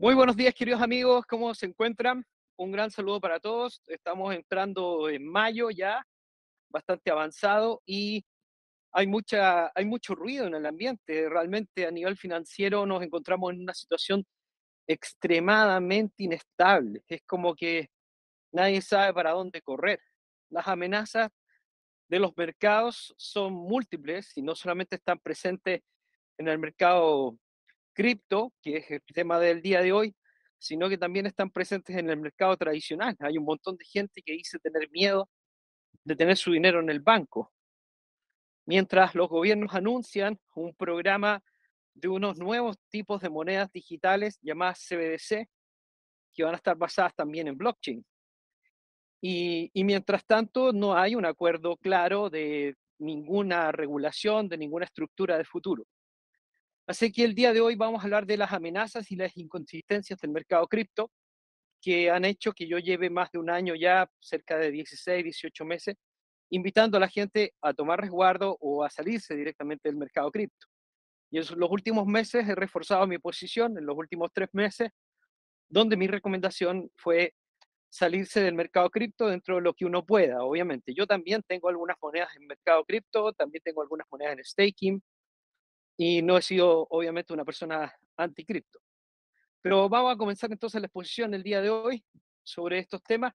Muy buenos días, queridos amigos, ¿cómo se encuentran? Un gran saludo para todos. Estamos entrando en mayo ya, bastante avanzado y hay, mucha, hay mucho ruido en el ambiente. Realmente a nivel financiero nos encontramos en una situación extremadamente inestable. Es como que nadie sabe para dónde correr. Las amenazas de los mercados son múltiples y no solamente están presentes en el mercado cripto, que es el tema del día de hoy, sino que también están presentes en el mercado tradicional. Hay un montón de gente que dice tener miedo de tener su dinero en el banco, mientras los gobiernos anuncian un programa de unos nuevos tipos de monedas digitales llamadas CBDC, que van a estar basadas también en blockchain. Y, y, mientras tanto, no hay un acuerdo claro de ninguna regulación, de ninguna estructura de futuro. Así que el día de hoy vamos a hablar de las amenazas y las inconsistencias del mercado cripto que han hecho que yo lleve más de un año ya, cerca de 16, 18 meses, invitando a la gente a tomar resguardo o a salirse directamente del mercado cripto. Y en los últimos meses he reforzado mi posición, en los últimos tres meses, donde mi recomendación fue salirse del mercado cripto dentro de lo que uno pueda, obviamente. Yo también tengo algunas monedas en mercado cripto, también tengo algunas monedas en staking y no he sido obviamente una persona anticripto. Pero vamos a comenzar entonces la exposición el día de hoy sobre estos temas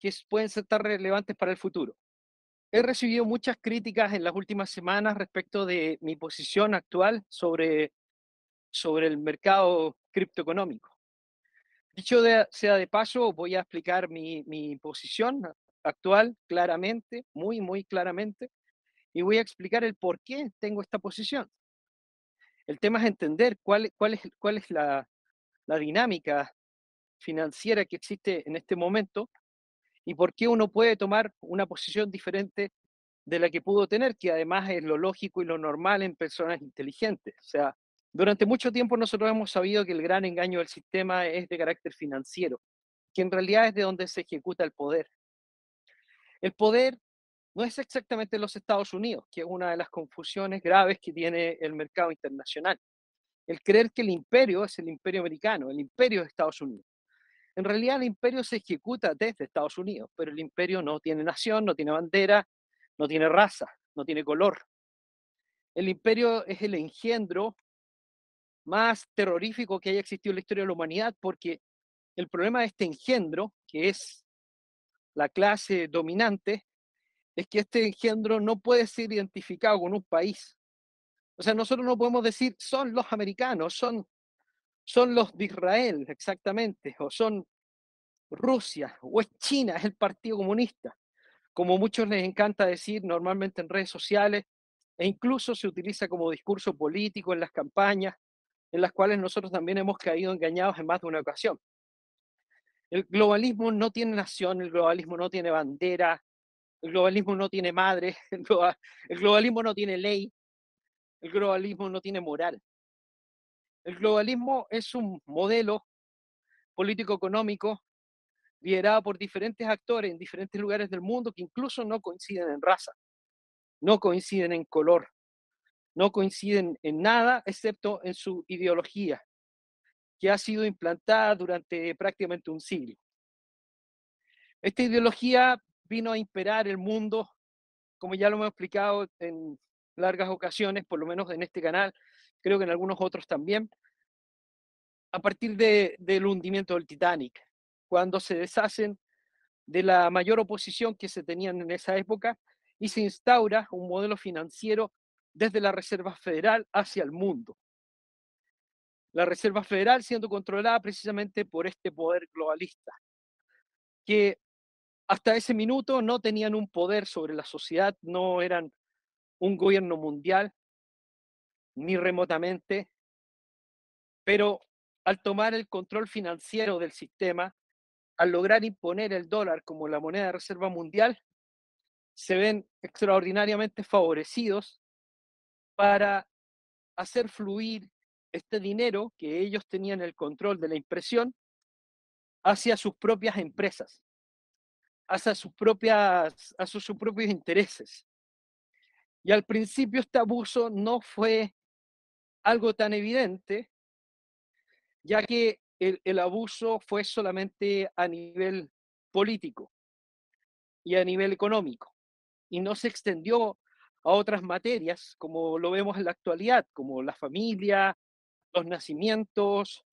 que pueden ser tan relevantes para el futuro. He recibido muchas críticas en las últimas semanas respecto de mi posición actual sobre, sobre el mercado criptoeconómico. Dicho sea de paso, voy a explicar mi, mi posición actual claramente, muy, muy claramente, y voy a explicar el por qué tengo esta posición. El tema es entender cuál, es la, la dinámica financiera que existe en este momento y por qué uno puede tomar una posición diferente de la que pudo tener, que además es lo lógico y lo normal en personas inteligentes. O sea, durante mucho tiempo nosotros hemos sabido que el gran engaño del sistema es de carácter financiero, que en realidad es de donde se ejecuta el poder. El poder no es exactamente los Estados Unidos, que es una de las confusiones graves que tiene el mercado internacional. El creer que el imperio es el imperio americano, el imperio de Estados Unidos. En realidad el imperio se ejecuta desde Estados Unidos, pero el imperio no tiene nación, no tiene bandera, no tiene raza, no tiene color. El imperio es el engendro más terrorífico que haya existido en la historia de la humanidad, porque el problema de este engendro, que es la clase dominante, es que este engendro no puede ser identificado con un país. O sea, nosotros no podemos decir son los americanos, son, son los de Israel, exactamente, o son Rusia, o es China, es el Partido Comunista, como muchos les encanta decir normalmente en redes sociales, e incluso se utiliza como discurso político en las campañas en las cuales nosotros también hemos caído engañados en más de una ocasión. El globalismo no tiene nación, el globalismo no tiene bandera, el globalismo no tiene madre, el, globalismo no tiene ley, el globalismo no tiene moral. El globalismo es un modelo político-económico liderado por diferentes actores en diferentes lugares del mundo que incluso no coinciden en raza, no coinciden en color, no coinciden en nada excepto en su ideología, que ha sido implantada durante prácticamente un siglo. Esta ideología vino a imperar el mundo, como ya lo hemos explicado en largas ocasiones, por lo menos en este canal, creo que en algunos otros también, a partir de, del hundimiento del Titanic, cuando se deshacen de la mayor oposición que se tenían en esa época y se instaura un modelo financiero desde la Reserva Federal hacia el mundo. La Reserva Federal siendo controlada precisamente por este poder globalista, que hasta ese minuto no tenían un poder sobre la sociedad, no eran un gobierno mundial, ni remotamente, pero al tomar el control financiero del sistema, al lograr imponer el dólar como la moneda de reserva mundial, se ven extraordinariamente favorecidos para hacer fluir este dinero que ellos tenían el control de la impresión hacia sus propias empresas, hacia sus, propias, hacia sus propios intereses. Y al principio este abuso no fue algo tan evidente, ya que el, el abuso fue solamente a nivel político y a nivel económico y no se extendió a otras materias como lo vemos en la actualidad, como la familia, los nacimientos,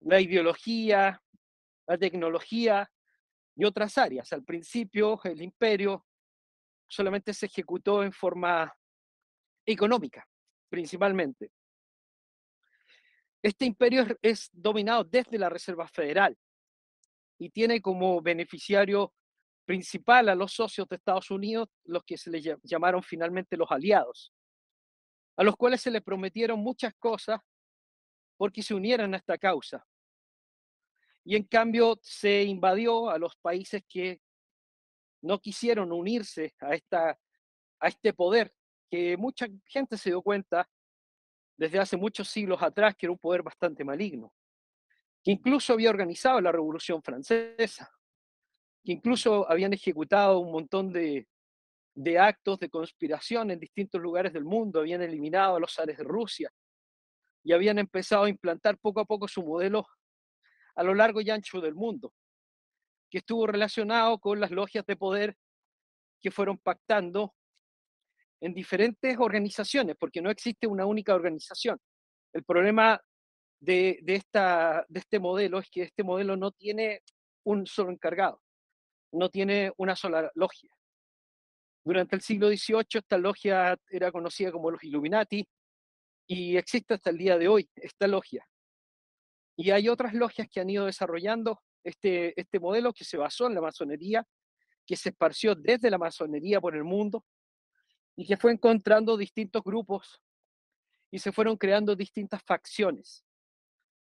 la ideología, la tecnología y otras áreas. Al principio el imperio solamente se ejecutó en forma económica, principalmente. Este imperio es, dominado desde la Reserva Federal y tiene como beneficiario principal a los socios de Estados Unidos, los que se les llamaron finalmente los aliados, a los cuales se les prometieron muchas cosas porque se unieran a esta causa. Y en cambio se invadió a los países que no quisieron unirse a, esta, a este poder, que mucha gente se dio cuenta desde hace muchos siglos atrás que era un poder bastante maligno, que incluso había organizado la Revolución Francesa, que incluso habían ejecutado un montón de, de actos de conspiración en distintos lugares del mundo, habían eliminado a los zares de Rusia y habían empezado a implantar poco a poco su modelo a lo largo y ancho del mundo, que estuvo relacionado con las logias de poder que fueron pactando en diferentes organizaciones, porque no existe una única organización. El problema de, este modelo es que este modelo no tiene un solo encargado, no tiene una sola logia. Durante el siglo XVIII esta logia era conocida como los Illuminati y existe hasta el día de hoy esta logia. Y hay otras logias que han ido desarrollando este, este modelo que se basó en la masonería, que se esparció desde la masonería por el mundo y que fue encontrando distintos grupos y se fueron creando distintas facciones.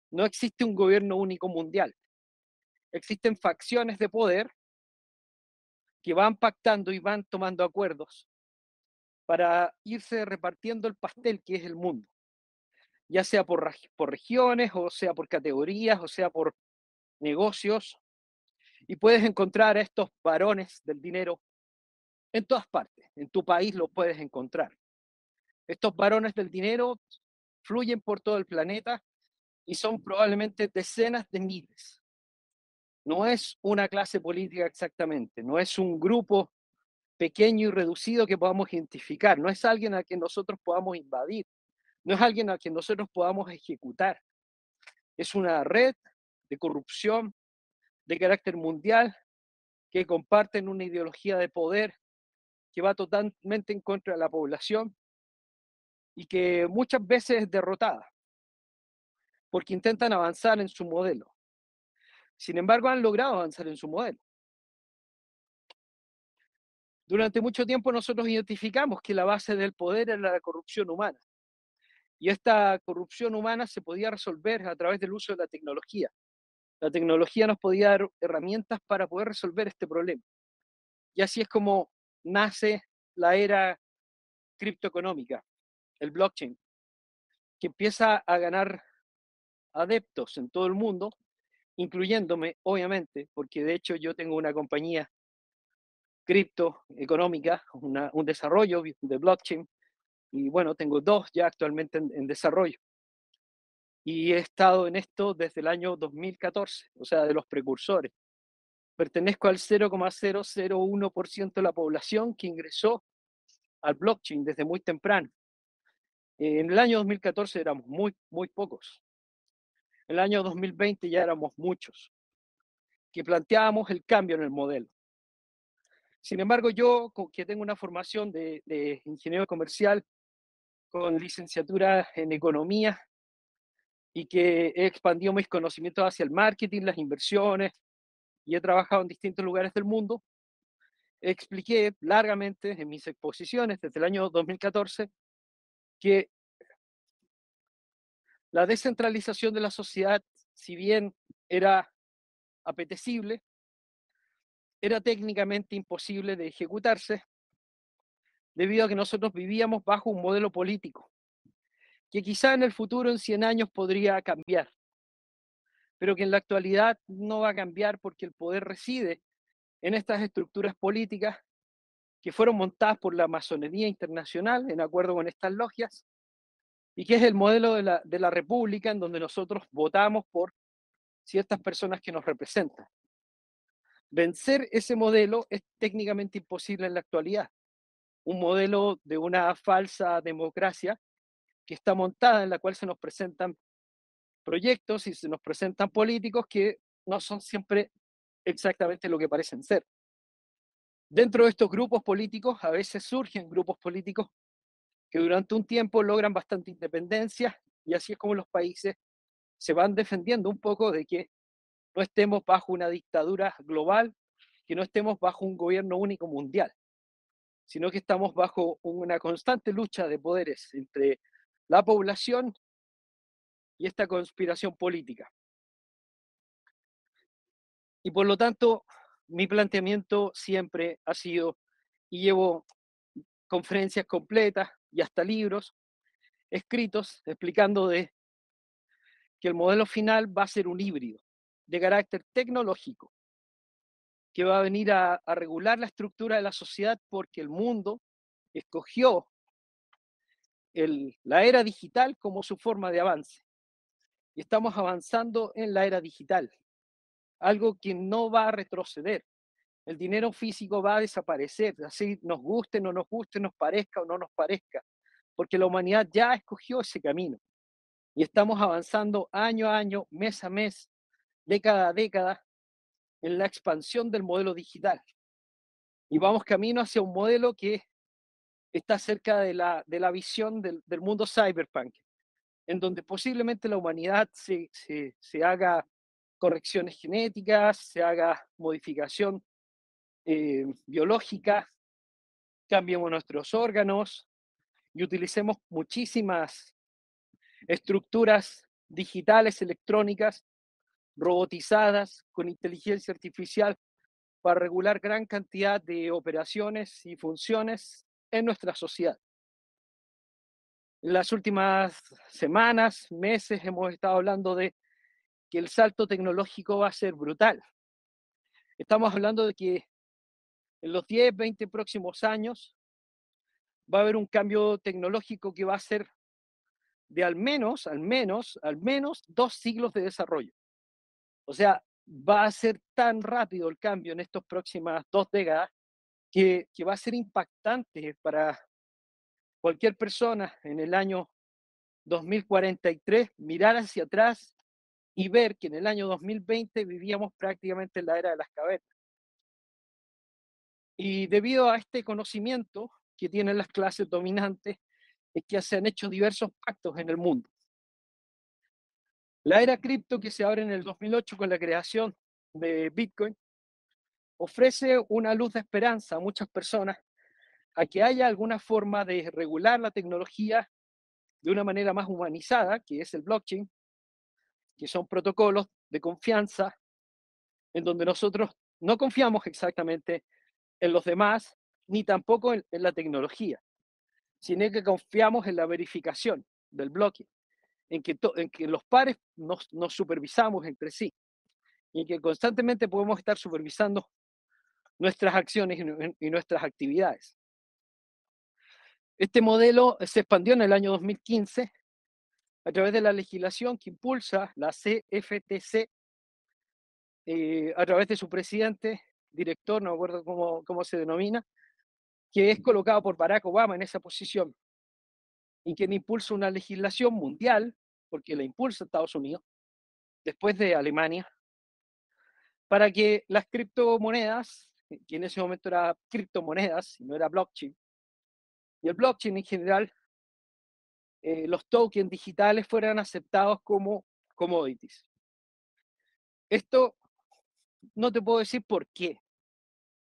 No existe un gobierno único mundial. Existen facciones de poder que van pactando y van tomando acuerdos para irse repartiendo el pastel que es el mundo ya sea por, por regiones, o sea por categorías, o sea por negocios, y puedes encontrar a estos varones del dinero en todas partes. En tu país lo puedes encontrar. Estos varones del dinero fluyen por todo el planeta y son probablemente decenas de miles. No es una clase política exactamente, no es un grupo pequeño y reducido que podamos identificar, no es alguien a quien nosotros podamos invadir, no es alguien a quien nosotros podamos ejecutar. Es una red de corrupción de carácter mundial que comparten una ideología de poder que va totalmente en contra de la población y que muchas veces es derrotada porque intentan avanzar en su modelo. Sin embargo, han logrado avanzar en su modelo. Durante mucho tiempo nosotros identificamos que la base del poder era la corrupción humana. Y esta corrupción humana se podía resolver a través del uso de la tecnología. La tecnología nos podía dar herramientas para poder resolver este problema. Y así es como nace la era criptoeconómica, el blockchain, que empieza a ganar adeptos en todo el mundo, incluyéndome, obviamente, porque de hecho yo tengo una compañía criptoeconómica, un desarrollo de blockchain y bueno, tengo dos ya actualmente en, desarrollo. Y he estado en esto desde el año 2014, o sea, de los precursores. Pertenezco al 0,001% de la población que ingresó al blockchain desde muy temprano. En el año 2014 éramos muy, muy pocos. En el año 2020 ya éramos muchos, que planteábamos el cambio en el modelo. Sin embargo, yo, que tengo una formación de, de ingeniero comercial, con licenciatura en economía y que he expandido mis conocimientos hacia el marketing, las inversiones y he trabajado en distintos lugares del mundo. Expliqué largamente en mis exposiciones desde el año 2014 que la descentralización de la sociedad, si bien era apetecible, era técnicamente imposible de ejecutarse debido a que nosotros vivíamos bajo un modelo político, que quizá en el futuro, en 100 años, podría cambiar, pero que en la actualidad no va a cambiar porque el poder reside en estas estructuras políticas que fueron montadas por la masonería internacional en acuerdo con estas logias, y que es el modelo de la, de la república en donde nosotros votamos por ciertas personas que nos representan. Vencer ese modelo es técnicamente imposible en la actualidad. Un modelo de una falsa democracia que está montada en la cual se nos presentan proyectos y se nos presentan políticos que no son siempre exactamente lo que parecen ser. Dentro de estos grupos políticos, a veces surgen grupos políticos que durante un tiempo logran bastante independencia y así es como los países se van defendiendo un poco de que no estemos bajo una dictadura global, que no estemos bajo un gobierno único mundial, sino que estamos bajo una constante lucha de poderes entre la población y esta conspiración política. Y por lo tanto, mi planteamiento siempre ha sido, y llevo conferencias completas y hasta libros escritos explicando de que el modelo final va a ser un híbrido de carácter tecnológico, que va a venir a, regular la estructura de la sociedad porque el mundo escogió la era digital como su forma de avance. Y estamos avanzando en la era digital, algo que no va a retroceder. El dinero físico va a desaparecer, así nos guste, no nos guste, nos parezca o no nos parezca, porque la humanidad ya escogió ese camino. Y estamos avanzando año a año, mes a mes, década a década, en la expansión del modelo digital. Y vamos camino hacia un modelo que está cerca de la, de la visión del, mundo cyberpunk, en donde posiblemente la humanidad se, se, se haga correcciones genéticas, se haga modificación eh, biológica, cambiemos nuestros órganos y utilicemos muchísimas estructuras digitales, electrónicas, robotizadas, con inteligencia artificial, para regular gran cantidad de operaciones y funciones en nuestra sociedad. En las últimas semanas, meses, hemos estado hablando de que el salto tecnológico va a ser brutal. Estamos hablando de que en los 10, 20 próximos años va a haber un cambio tecnológico que va a ser de al menos, al menos, al menos dos siglos de desarrollo. O sea, va a ser tan rápido el cambio en estas próximas dos décadas que, que va a ser impactante para cualquier persona en el año 2043 mirar hacia atrás y ver que en el año 2020 vivíamos prácticamente en la era de las cavernas. Y debido a este conocimiento que tienen las clases dominantes, es que se han hecho diversos pactos en el mundo. La era cripto que se abre en el 2008 con la creación de Bitcoin ofrece una luz de esperanza a muchas personas a que haya alguna forma de regular la tecnología de una manera más humanizada, que es el blockchain, que son protocolos de confianza en donde nosotros no confiamos exactamente en los demás, ni tampoco en, la tecnología, sino que confiamos en la verificación del blockchain, en que, los pares nos, nos supervisamos entre sí y en que constantemente podemos estar supervisando nuestras acciones y, nuestras actividades. Este modelo se expandió en el año 2015 a través de la legislación que impulsa la CFTC eh, a través de su presidente, director, no me acuerdo cómo, cómo se denomina, que es colocado por Barack Obama en esa posición y quien impulsa una legislación mundial, porque la impulsa Estados Unidos, después de Alemania, para que las criptomonedas que en ese momento era criptomonedas, y no era blockchain. Y el blockchain en general, eh, los tokens digitales fueran aceptados como commodities. Esto no te puedo decir por qué.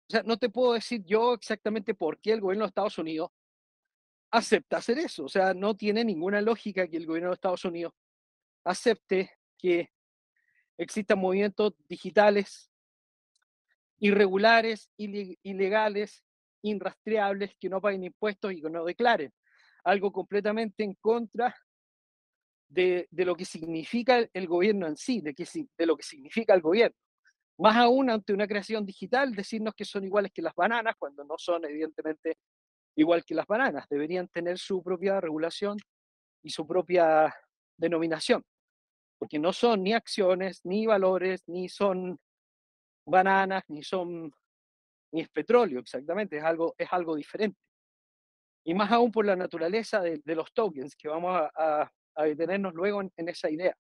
O sea, no te puedo decir yo exactamente por qué el gobierno de Estados Unidos acepta hacer eso. O sea, no tiene ninguna lógica que el gobierno de Estados Unidos acepte que existan movimientos digitales irregulares, ilegales, inrastreables, que no paguen impuestos y que no declaren. Algo completamente en contra de, de lo que significa el gobierno en sí, de, que, de lo que significa el gobierno. Más aún ante una creación digital, decirnos que son iguales que las bananas, cuando no son evidentemente igual que las bananas. Deberían tener su propia regulación y su propia denominación. porque no son ni acciones, ni valores, ni son bananas, ni son ni es petróleo exactamente, es algo, es algo diferente. Y más aún por la naturaleza de, los tokens, que vamos a, detenernos luego en, esa idea.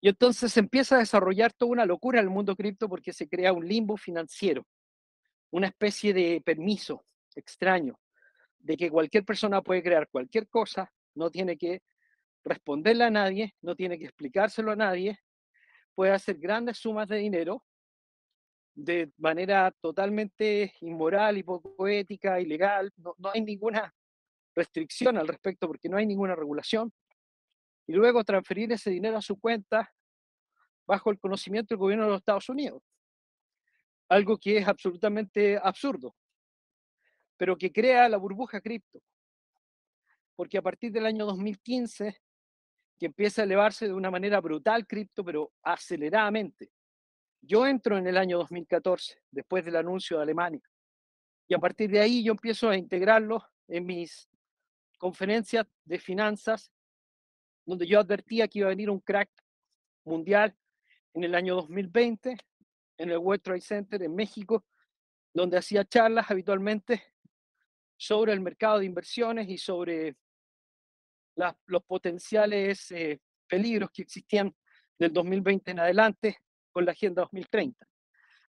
Y entonces se empieza a desarrollar toda una locura en el mundo cripto porque se crea un limbo financiero, una especie de permiso extraño, de que cualquier persona puede crear cualquier cosa, no tiene que responderle a nadie, no tiene que explicárselo a nadie, puede hacer grandes sumas de dinero de manera totalmente inmoral y poco ética, ilegal. No, no hay ninguna restricción al respecto porque no hay ninguna regulación. Y luego transferir ese dinero a su cuenta bajo el conocimiento del gobierno de los Estados Unidos. Algo que es absolutamente absurdo, pero que crea la burbuja cripto. Porque a partir del año 2015 que empieza a elevarse de una manera brutal cripto, pero aceleradamente. Yo entro en el año 2014, después del anuncio de Alemania, y a partir de ahí yo empiezo a integrarlo en mis conferencias de finanzas, donde yo advertía que iba a venir un crack mundial en el año 2020 en el World Trade Center en México, donde hacía charlas habitualmente sobre el mercado de inversiones y sobre los potenciales eh, peligros que existían del 2020 en adelante con la Agenda 2030.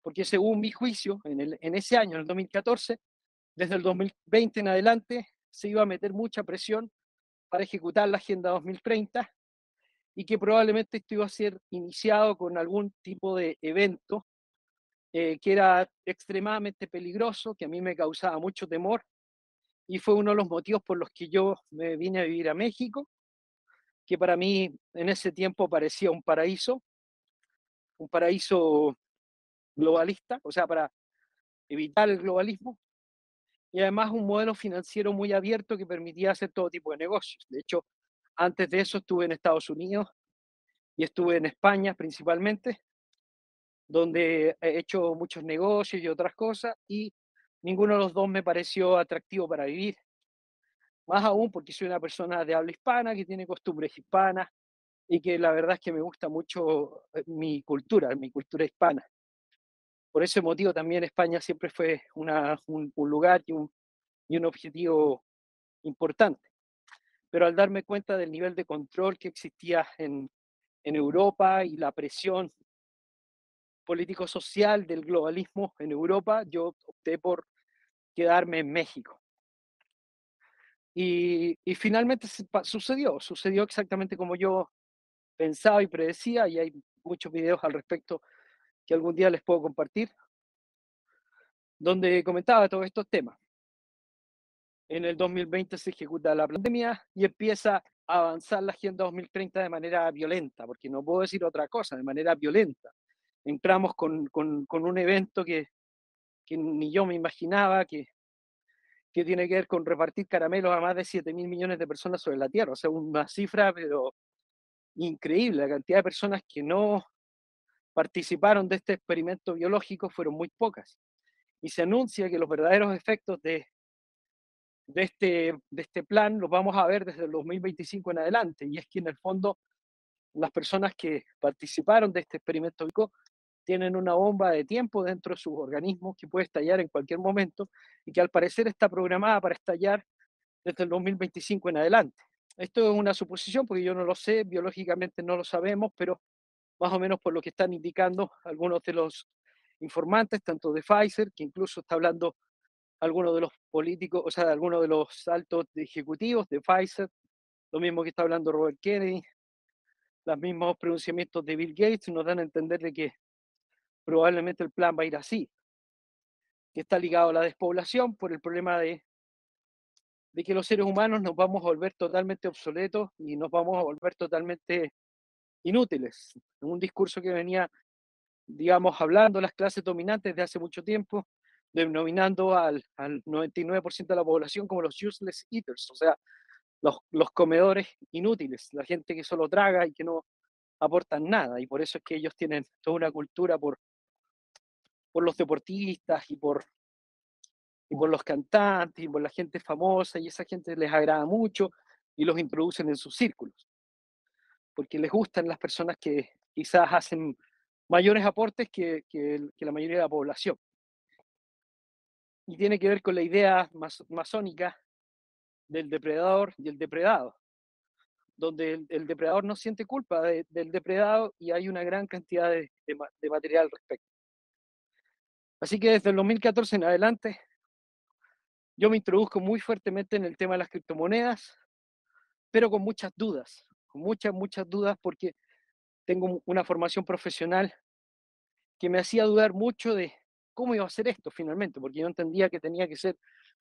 Porque según mi juicio, en, el, en ese año, en el 2014, desde el 2020 en adelante, se iba a meter mucha presión para ejecutar la Agenda 2030 y que probablemente esto iba a ser iniciado con algún tipo de evento eh, que era extremadamente peligroso, que a mí me causaba mucho temor y fue uno de los motivos por los que yo me vine a vivir a México, que para mí en ese tiempo parecía un paraíso, un paraíso globalista, o sea, para evitar el globalismo, y además un modelo financiero muy abierto que permitía hacer todo tipo de negocios. De hecho, antes de eso estuve en Estados Unidos y estuve en España principalmente, donde he hecho muchos negocios y otras cosas, y ninguno de los dos me pareció atractivo para vivir. Más aún porque soy una persona de habla hispana, que tiene costumbres hispanas y que la verdad es que me gusta mucho eh, mi cultura, mi cultura hispana. Por ese motivo también España siempre fue una, un, lugar y un, y un objetivo importante. Pero al darme cuenta del nivel de control que existía en, en Europa y la presión político-social del globalismo en Europa, yo opté por quedarme en México. Y, finalmente sucedió, sucedió exactamente como yo pensaba y predecía, y hay muchos videos al respecto que algún día les puedo compartir, donde comentaba todos estos temas. En el 2020 se ejecuta la pandemia y empieza a avanzar la Agenda 2030 de manera violenta, porque no puedo decir otra cosa, de manera violenta. Entramos con, con, un evento que que ni yo me imaginaba, que, que tiene que ver con repartir caramelos a más de 7 mil millones de personas sobre la Tierra. O sea, una cifra, pero increíble. La cantidad de personas que no participaron de este experimento biológico fueron muy pocas. Y se anuncia que los verdaderos efectos de, de, este, de este plan los vamos a ver desde el 2025 en adelante. Y es que en el fondo las personas que participaron de este experimento tienen una bomba de tiempo dentro de sus organismos que puede estallar en cualquier momento y que al parecer está programada para estallar desde el 2025 en adelante. Esto es una suposición porque yo no lo sé, biológicamente no lo sabemos, pero más o menos por lo que están indicando algunos de los informantes, tanto de Pfizer, que incluso está hablando algunos de los políticos, o sea, algunos de los altos ejecutivos de Pfizer, lo mismo que está hablando Robert Kennedy, los mismos pronunciamientos de Bill Gates nos dan a entender de que probablemente el plan va a ir así, que está ligado a la despoblación por el problema de, de que los seres humanos nos vamos a volver totalmente obsoletos y nos vamos a volver totalmente inútiles. Un discurso que venía, digamos, hablando las clases dominantes de hace mucho tiempo, denominando al, al 99% de la población como los useless eaters, o sea, los, los comedores inútiles, la gente que solo traga y que no aportan nada. Y por eso es que ellos tienen toda una cultura por por los deportistas y por, y por los cantantes y por la gente famosa y esa gente les agrada mucho y los introducen en sus círculos. porque les gustan las personas que quizás hacen mayores aportes que, que, la mayoría de la población. Y tiene que ver con la idea masónica del depredador y el depredado, donde el, depredador no siente culpa del depredado y hay una gran cantidad de, de material al respecto. Así que desde el 2014 en adelante, yo me introduzco muy fuertemente en el tema de las criptomonedas, pero con muchas dudas, con muchas, muchas dudas porque tengo una formación profesional que me hacía dudar mucho de cómo iba a ser esto finalmente, porque yo entendía que tenía que ser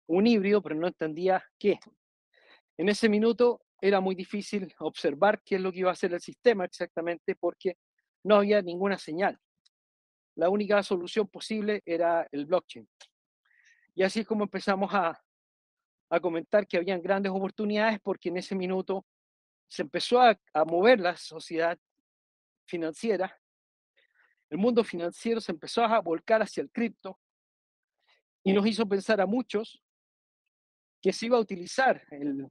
un híbrido, pero no entendía qué. En ese minuto era muy difícil observar qué es lo que iba a hacer el sistema exactamente porque no había ninguna señal. La única solución posible era el blockchain. Y así es como empezamos a, a comentar que habían grandes oportunidades porque en ese minuto se empezó a, a mover la sociedad financiera, el mundo financiero se empezó a volcar hacia el cripto y nos hizo pensar a muchos que se iba a utilizar el,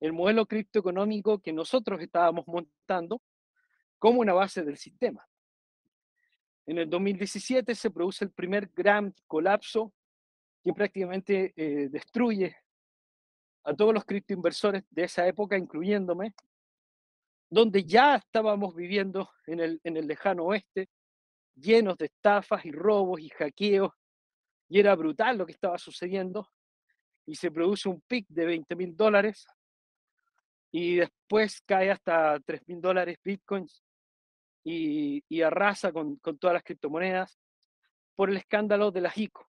el modelo criptoeconómico que nosotros estábamos montando como una base del sistema. En el 2017 se produce el primer gran colapso que prácticamente eh, destruye a todos los criptoinversores de esa época, incluyéndome, donde ya estábamos viviendo en el, en el lejano oeste, llenos de estafas y robos y hackeos, y era brutal lo que estaba sucediendo, y se produce un pic de 20 mil dólares, y después cae hasta 3 mil dólares bitcoins, y, arrasa con, con, todas las criptomonedas por el escándalo de las ICO,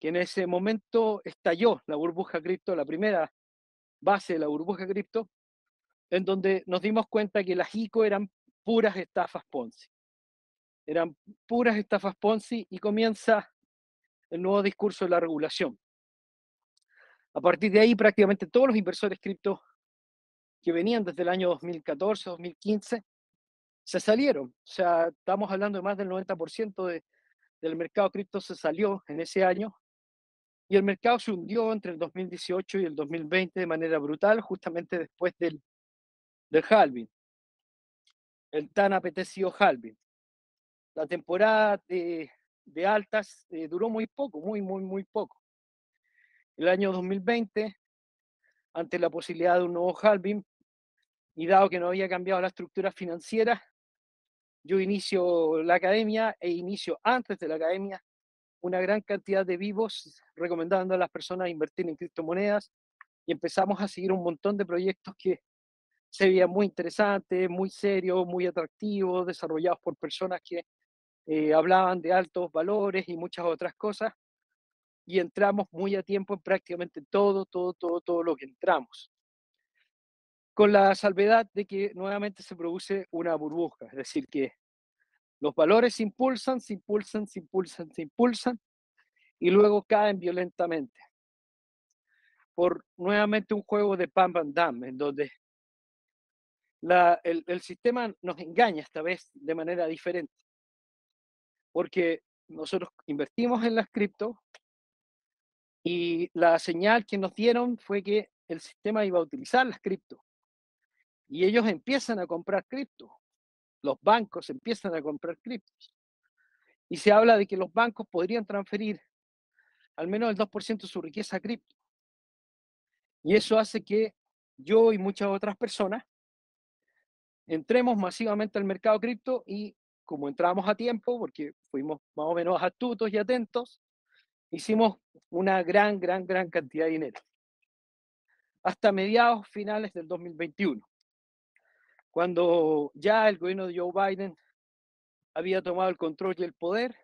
que en ese momento estalló la burbuja cripto, la primera base de la burbuja cripto, en donde nos dimos cuenta que las ICO eran puras estafas Ponzi. Eran puras estafas Ponzi y comienza el nuevo discurso de la regulación. A partir de ahí, prácticamente todos los inversores cripto que venían desde el año 2014, 2015, se salieron. O sea, estamos hablando de más del 90% de, del mercado cripto se salió en ese año y el mercado se hundió entre el 2018 y el 2020 de manera brutal, justamente después del, del halving, el tan apetecido halving. La temporada de, de altas eh, duró muy poco, muy, muy, muy poco. El año 2020, ante la posibilidad de un nuevo halving, y dado que no había cambiado la estructura financiera, yo inicio la academia e inicio antes de la academia una gran cantidad de vivos recomendando a las personas invertir en criptomonedas y empezamos a seguir un montón de proyectos que se veía muy interesante, muy serio, muy atractivo, desarrollados por personas que eh, hablaban de altos valores y muchas otras cosas. Y entramos muy a tiempo en prácticamente todo, todo, todo, todo lo que entramos. Con la salvedad de que nuevamente se produce una burbuja, es decir, que los valores se impulsan, se impulsan, se impulsan, se impulsan y luego caen violentamente por nuevamente un juego de pam pam dam, en donde el, sistema nos engaña esta vez de manera diferente. Porque nosotros invertimos en las cripto y la señal que nos dieron fue que el sistema iba a utilizar las cripto. Y ellos empiezan a comprar cripto. Los bancos empiezan a comprar criptos. Y se habla de que los bancos podrían transferir al menos el 2% de su riqueza a cripto. Y eso hace que yo y muchas otras personas entremos masivamente al mercado cripto y como entramos a tiempo, porque fuimos más o menos astutos y atentos, hicimos una gran, gran, gran cantidad de dinero. Hasta mediados finales del 2021, cuando ya el gobierno de Joe Biden había tomado el control y el poder,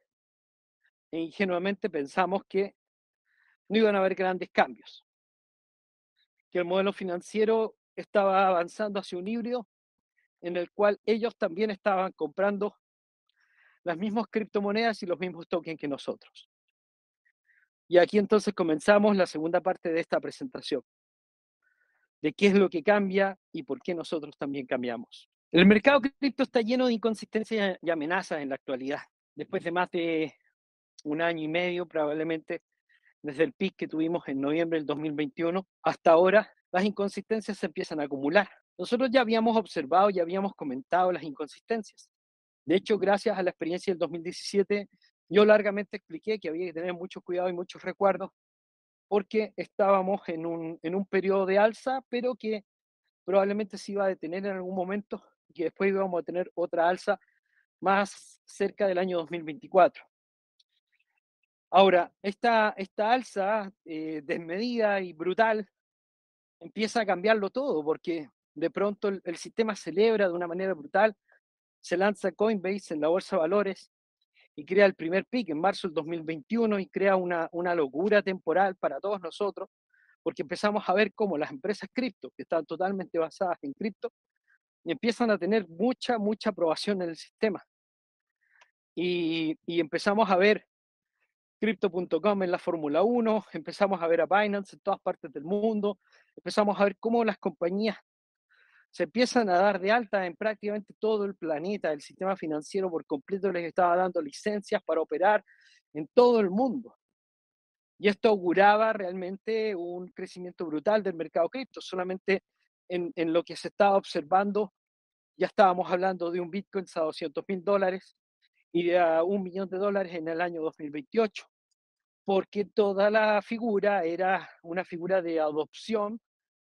e ingenuamente pensamos que no iban a haber grandes cambios, que el modelo financiero estaba avanzando hacia un híbrido en el cual ellos también estaban comprando las mismas criptomonedas y los mismos tokens que nosotros. Y aquí entonces comenzamos la segunda parte de esta presentación, de qué es lo que cambia y por qué nosotros también cambiamos. El mercado cripto está lleno de inconsistencias y amenazas en la actualidad. Después de más de un año y medio, probablemente desde el pic que tuvimos en noviembre del 2021 hasta ahora, las inconsistencias se empiezan a acumular Nosotros ya habíamos observado, ya habíamos comentado las inconsistencias. De hecho, gracias a la experiencia del 2017, yo largamente expliqué que había que tener mucho cuidado y muchos recuerdos porque estábamos en un, en un periodo de alza, pero que probablemente se iba a detener en algún momento y que después íbamos a tener otra alza más cerca del año 2024. Ahora, esta, esta alza eh, desmedida y brutal empieza a cambiarlo todo, porque de pronto el, el, sistema celebra de una manera brutal, se lanza Coinbase en la bolsa de valores y crea el primer pick en marzo del 2021 y crea una, una locura temporal para todos nosotros, porque empezamos a ver cómo las empresas cripto, que están totalmente basadas en cripto, empiezan a tener mucha, mucha aprobación en el sistema. Y, y empezamos a ver Crypto.com en la Fórmula 1, empezamos a ver a Binance en todas partes del mundo, empezamos a ver cómo las compañías se empiezan a dar de alta en prácticamente todo el planeta, el sistema financiero por completo les estaba dando licencias para operar en todo el mundo. Y esto auguraba realmente un crecimiento brutal del mercado cripto. Solamente en, en lo que se estaba observando, ya estábamos hablando de un Bitcoin a 200 mil dólares, y a un millón de dólares en el año 2028, porque toda la figura era una figura de adopción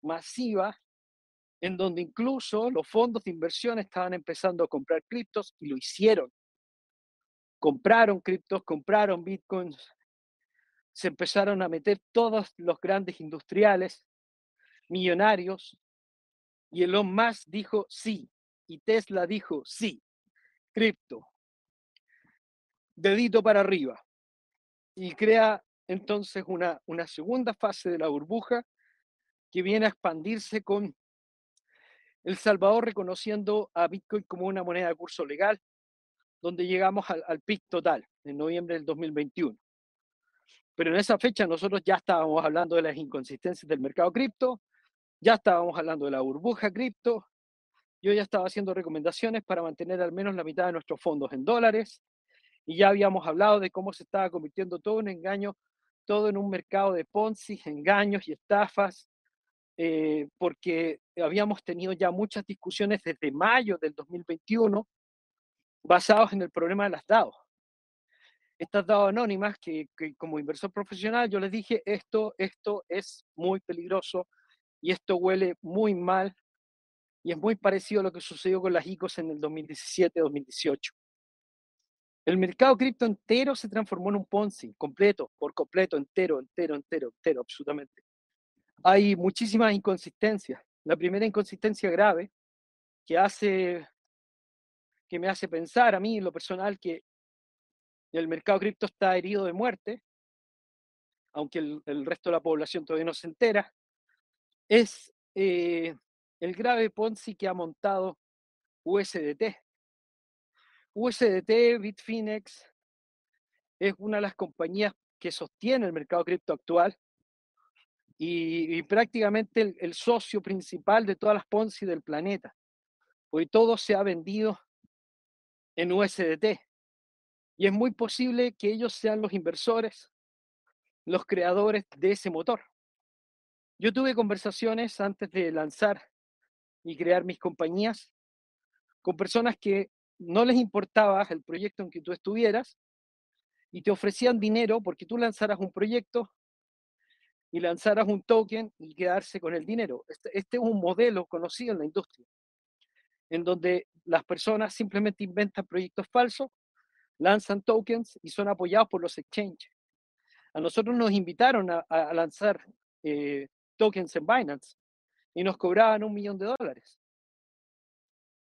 masiva, en donde incluso los fondos de inversión estaban empezando a comprar criptos y lo hicieron. Compraron criptos, compraron bitcoins, se empezaron a meter todos los grandes industriales, millonarios, y Elon Musk dijo sí, y Tesla dijo sí, cripto, dedito para arriba y crea entonces una, una segunda fase de la burbuja que viene a expandirse con El Salvador reconociendo a Bitcoin como una moneda de curso legal, donde llegamos al, al pic total en noviembre del 2021. Pero en esa fecha nosotros ya estábamos hablando de las inconsistencias del mercado cripto, ya estábamos hablando de la burbuja cripto, yo ya estaba haciendo recomendaciones para mantener al menos la mitad de nuestros fondos en dólares, y ya habíamos hablado de cómo se estaba convirtiendo todo en engaño, todo en un mercado de Ponzi, engaños y estafas, eh, porque habíamos tenido ya muchas discusiones desde mayo del 2021 basados en el problema de las DAO. Estas DAO anónimas que, que como inversor profesional yo les dije, esto, esto es muy peligroso y esto huele muy mal y es muy parecido a lo que sucedió con las ICOs en el 2017-2018. El mercado cripto entero se transformó en un Ponzi, completo, por completo, entero, entero, entero, entero, absolutamente. Hay muchísimas inconsistencias. La primera inconsistencia grave que hace, que me hace pensar a mí, en lo personal, que el mercado cripto está herido de muerte, aunque el, resto de la población todavía no se entera, es eh, el grave Ponzi que ha montado USDT. USDT, Bitfinex, es una de las compañías que sostiene el mercado cripto actual y, prácticamente el, el, socio principal de todas las Ponzi del planeta. Hoy todo se ha vendido en USDT y es muy posible que ellos sean los inversores, los creadores de ese motor. Yo tuve conversaciones antes de lanzar y crear mis compañías con personas que no les importaba el proyecto en que tú estuvieras y te ofrecían dinero porque tú lanzaras un proyecto y lanzaras un token y quedarse con el dinero. Este, este, es un modelo conocido en la industria, en donde las personas simplemente inventan proyectos falsos, lanzan tokens y son apoyados por los exchanges. A nosotros nos invitaron a, a lanzar eh, tokens en Binance y nos cobraban un millón de dólares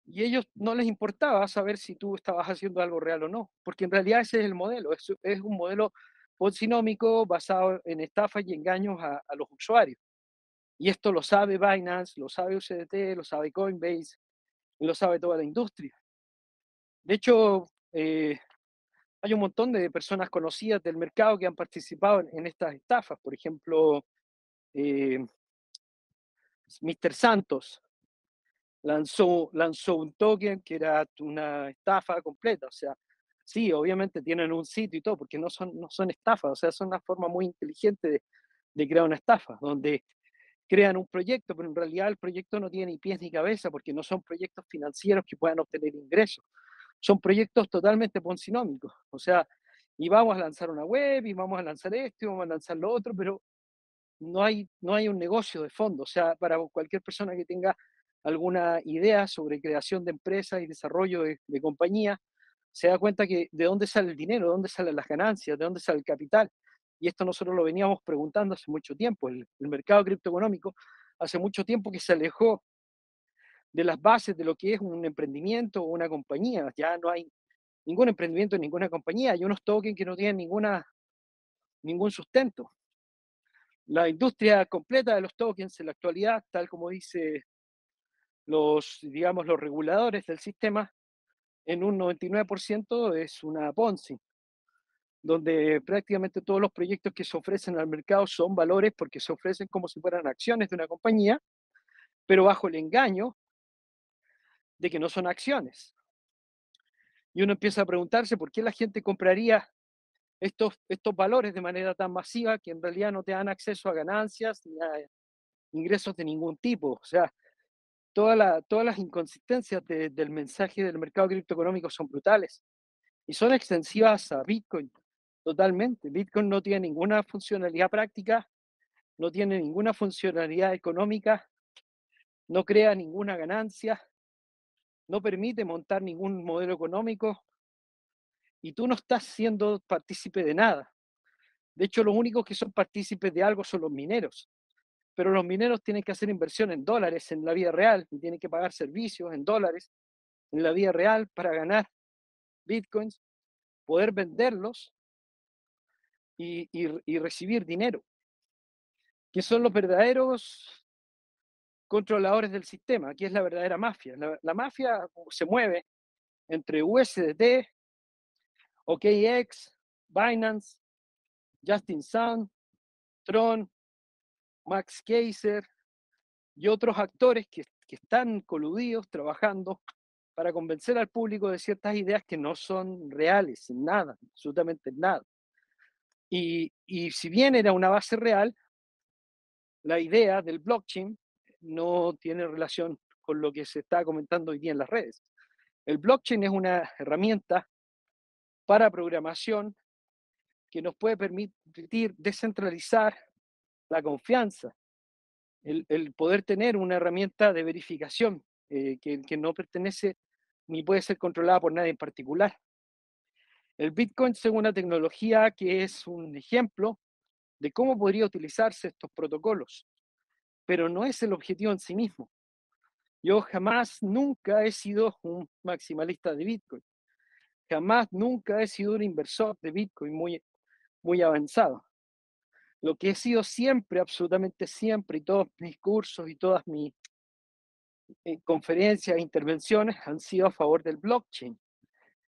y ellos no les importaba saber si tú estabas haciendo algo real o no, porque en realidad ese es el modelo, es, es un modelo ponzinómico basado en estafas y engaños a, a, los usuarios. Y esto lo sabe Binance, lo sabe UCDT, lo sabe Coinbase, lo sabe toda la industria. De hecho, eh, hay un montón de personas conocidas del mercado que han participado en, en estas estafas. Por ejemplo, eh, Mr. Santos, lanzó, lanzó un token que era una estafa completa. O sea, sí, obviamente tienen un sitio y todo, porque no son, no son estafas, o sea, son una forma muy inteligente de, crear una estafa, donde crean un proyecto, pero en realidad el proyecto no tiene ni pies ni cabeza porque no son proyectos financieros que puedan obtener ingresos. Son proyectos totalmente poncinómicos. O sea, y vamos a lanzar una web, y vamos a lanzar esto, y vamos a lanzar lo otro, pero no hay, no hay un negocio de fondo. O sea, para cualquier persona que tenga alguna idea sobre creación de empresas y desarrollo de, de compañía, se da cuenta que de dónde sale el dinero, de dónde salen las ganancias, de dónde sale el capital. Y esto nosotros lo veníamos preguntando hace mucho tiempo. El, mercado criptoeconómico hace mucho tiempo que se alejó de las bases de lo que es un emprendimiento o una compañía. Ya no hay ningún emprendimiento en ninguna compañía. Hay unos tokens que no tienen ninguna, ningún sustento. La industria completa de los tokens en la actualidad, tal como dice los, digamos, los reguladores del sistema, en un 99% es una Ponzi, donde prácticamente todos los proyectos que se ofrecen al mercado son valores porque se ofrecen como si fueran acciones de una compañía, pero bajo el engaño de que no son acciones. Y uno empieza a preguntarse por qué la gente compraría estos, estos valores de manera tan masiva que en realidad no te dan acceso a ganancias ni a ingresos de ningún tipo. O sea, toda todas las inconsistencias del mensaje del mercado criptoeconómico son brutales y son extensivas a Bitcoin totalmente. Bitcoin no tiene ninguna funcionalidad práctica, no tiene ninguna funcionalidad económica, no crea ninguna ganancia, no permite montar ningún modelo económico y tú no estás siendo partícipe de nada. De hecho, los únicos que son partícipes de algo son los mineros. Pero los mineros tienen que hacer inversión en dólares en la vida real y tienen que pagar servicios en dólares en la vida real para ganar bitcoins, poder venderlos y, y recibir dinero. Que son los verdaderos controladores del sistema. Aquí es la verdadera mafia. La, mafia se mueve entre USDT, OKX, Binance, Justin Sun, Tron, Max Kaiser y otros actores que, están coludidos trabajando para convencer al público de ciertas ideas que no son reales, nada, absolutamente nada. Y, y si bien era una base real, la idea del blockchain no tiene relación con lo que se está comentando hoy día en las redes. El blockchain es una herramienta para programación que nos puede permitir descentralizar la confianza, el, poder tener una herramienta de verificación eh, que, que no pertenece ni puede ser controlada por nadie en particular. El Bitcoin es una tecnología que es un ejemplo de cómo podría utilizarse estos protocolos pero no es el objetivo en sí mismo. Yo jamás, nunca he sido un maximalista de Bitcoin. Jamás, nunca he sido un inversor de Bitcoin muy, muy avanzado. Lo que he sido siempre, absolutamente siempre, y todos mis cursos y todas mis eh, conferencias e intervenciones han sido a favor del blockchain.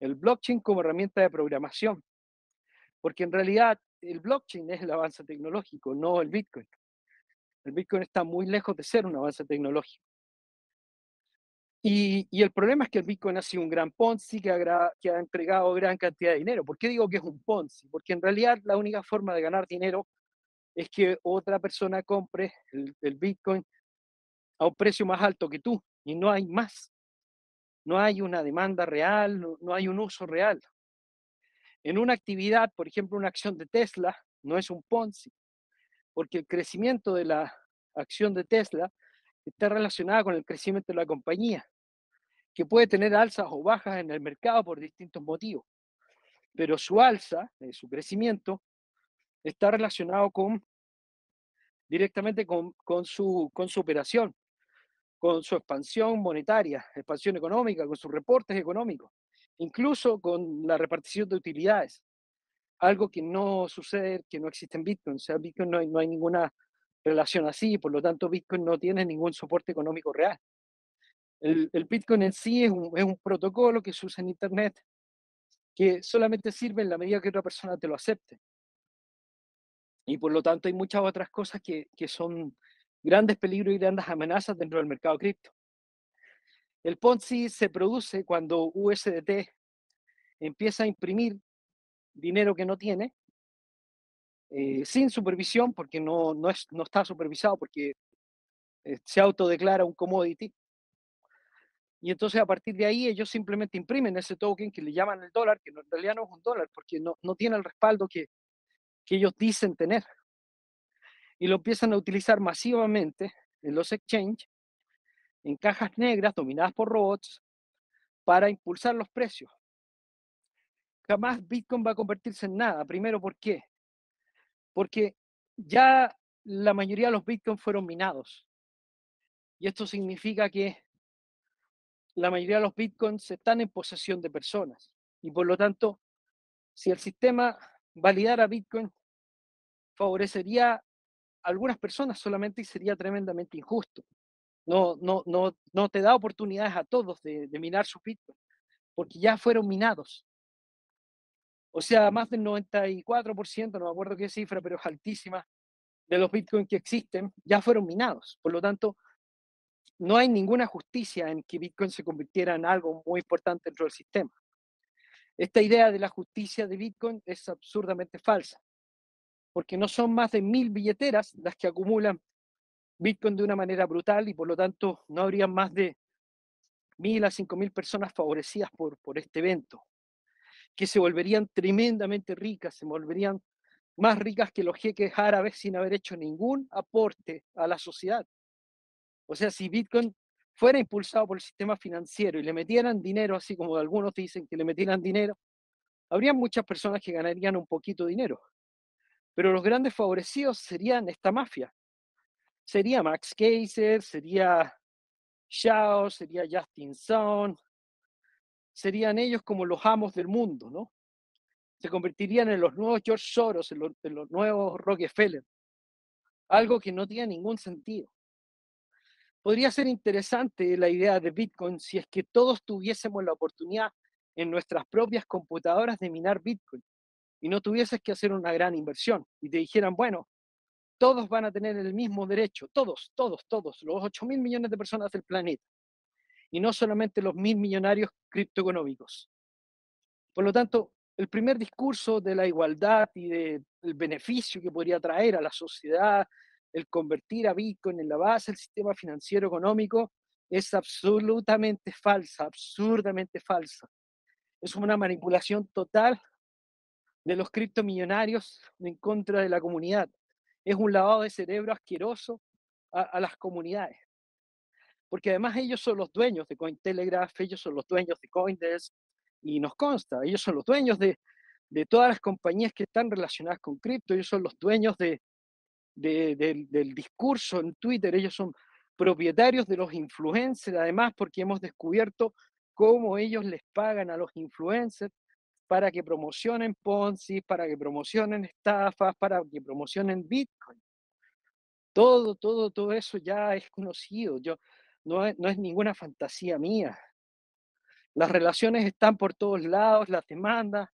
El blockchain como herramienta de programación. Porque en realidad el blockchain es el avance tecnológico, no el Bitcoin. El Bitcoin está muy lejos de ser un avance tecnológico. Y, el problema es que el Bitcoin ha sido un gran Ponzi que que ha entregado gran cantidad de dinero. ¿Por qué digo que es un Ponzi? Porque en realidad la única forma de ganar dinero es que otra persona compre el, Bitcoin a un precio más alto que tú y no hay más. No hay una demanda real, no hay un uso real. En una actividad, por ejemplo, una acción de Tesla, no es un Ponzi porque el crecimiento de la acción de Tesla está relacionada con el crecimiento de la compañía, que puede tener alzas o bajas en el mercado por distintos motivos, pero su alza, eh, su crecimiento, está relacionado con directamente con, con, su, con su operación, con su expansión monetaria, expansión económica, con sus reportes económicos, incluso con la repartición de utilidades algo que no sucede, que no existe en Bitcoin. O sea, Bitcoin no hay, no hay ninguna relación así, por lo tanto Bitcoin no tiene ningún soporte económico real. El, el Bitcoin en sí es un, es un, protocolo que se usa en Internet que solamente sirve en la medida que otra persona te lo acepte. Y por lo tanto hay muchas otras cosas que, que son grandes peligros y grandes amenazas dentro del mercado cripto. El Ponzi se produce cuando USDT empieza a imprimir dinero que no tiene, eh, sin supervisión, porque no, no, es, no está supervisado, porque eh, se autodeclara un commodity. Y entonces a partir de ahí ellos simplemente imprimen ese token que le llaman el dólar, que en realidad no es un dólar, porque no, no tiene el respaldo que, que ellos dicen tener. Y lo empiezan a utilizar masivamente en los exchanges, en cajas negras dominadas por robots, para impulsar los precios. Jamás Bitcoin va a convertirse en nada. Primero, ¿por qué? Porque ya la mayoría de los Bitcoin fueron minados. Y esto significa que la mayoría de los bitcoins están en posesión de personas. Y por lo tanto, si el sistema validara bitcoin, favorecería a algunas personas solamente y sería tremendamente injusto. No, no, no, no te da oportunidades a todos de, de minar sus bitcoins, porque ya fueron minados. O sea, más del 94%, no me acuerdo qué cifra, pero es altísima, de los bitcoins que existen ya fueron minados. Por lo tanto, no hay ninguna justicia en que Bitcoin se convirtiera en algo muy importante dentro del sistema. Esta idea de la justicia de Bitcoin es absurdamente falsa, porque no son más de mil billeteras las que acumulan Bitcoin de una manera brutal y por lo tanto no habría más de mil a cinco mil personas favorecidas por, por este evento, que se volverían tremendamente ricas, se volverían más ricas que los jeques árabes sin haber hecho ningún aporte a la sociedad. O sea, si Bitcoin fuera impulsado por el sistema financiero y le metieran dinero, así como algunos dicen que le metieran dinero, habría muchas personas que ganarían un poquito de dinero. Pero los grandes favorecidos serían esta mafia. Sería Max Kaiser, sería Shao, sería Justin Sun, serían ellos como los amos del mundo, ¿no? Se convertirían en los nuevos George Soros, en los, en los nuevos Rockefeller. Algo que no tiene ningún sentido podría ser interesante la idea de Bitcoin si es que todos tuviésemos la oportunidad en nuestras propias computadoras de minar Bitcoin y no tuvieses que hacer una gran inversión y te dijeran, bueno, todos van a tener el mismo derecho, todos, todos, todos, los 8 mil millones de personas del planeta y no solamente los mil millonarios criptoeconómicos. Por lo tanto, el primer discurso de la igualdad y del beneficio que podría traer a la sociedad el convertir a Bitcoin en la base del sistema financiero económico es absolutamente falsa, absurdamente falsa. Es una manipulación total de los criptomillonarios en contra de la comunidad. Es un lavado de cerebro asqueroso a, las comunidades. Porque además ellos son los dueños de Cointelegraph, ellos son los dueños de Coindesk, y nos consta, ellos son los dueños de, de todas las compañías que están relacionadas con cripto, ellos son los dueños de, del discurso en Twitter, ellos son propietarios de los influencers, además porque hemos descubierto cómo ellos les pagan a los influencers para que promocionen Ponzi, para que promocionen estafas, para que promocionen Bitcoin. Todo, todo, todo eso ya es conocido. Yo, no, es, no es ninguna fantasía mía. Las relaciones están por todos lados, las demandas.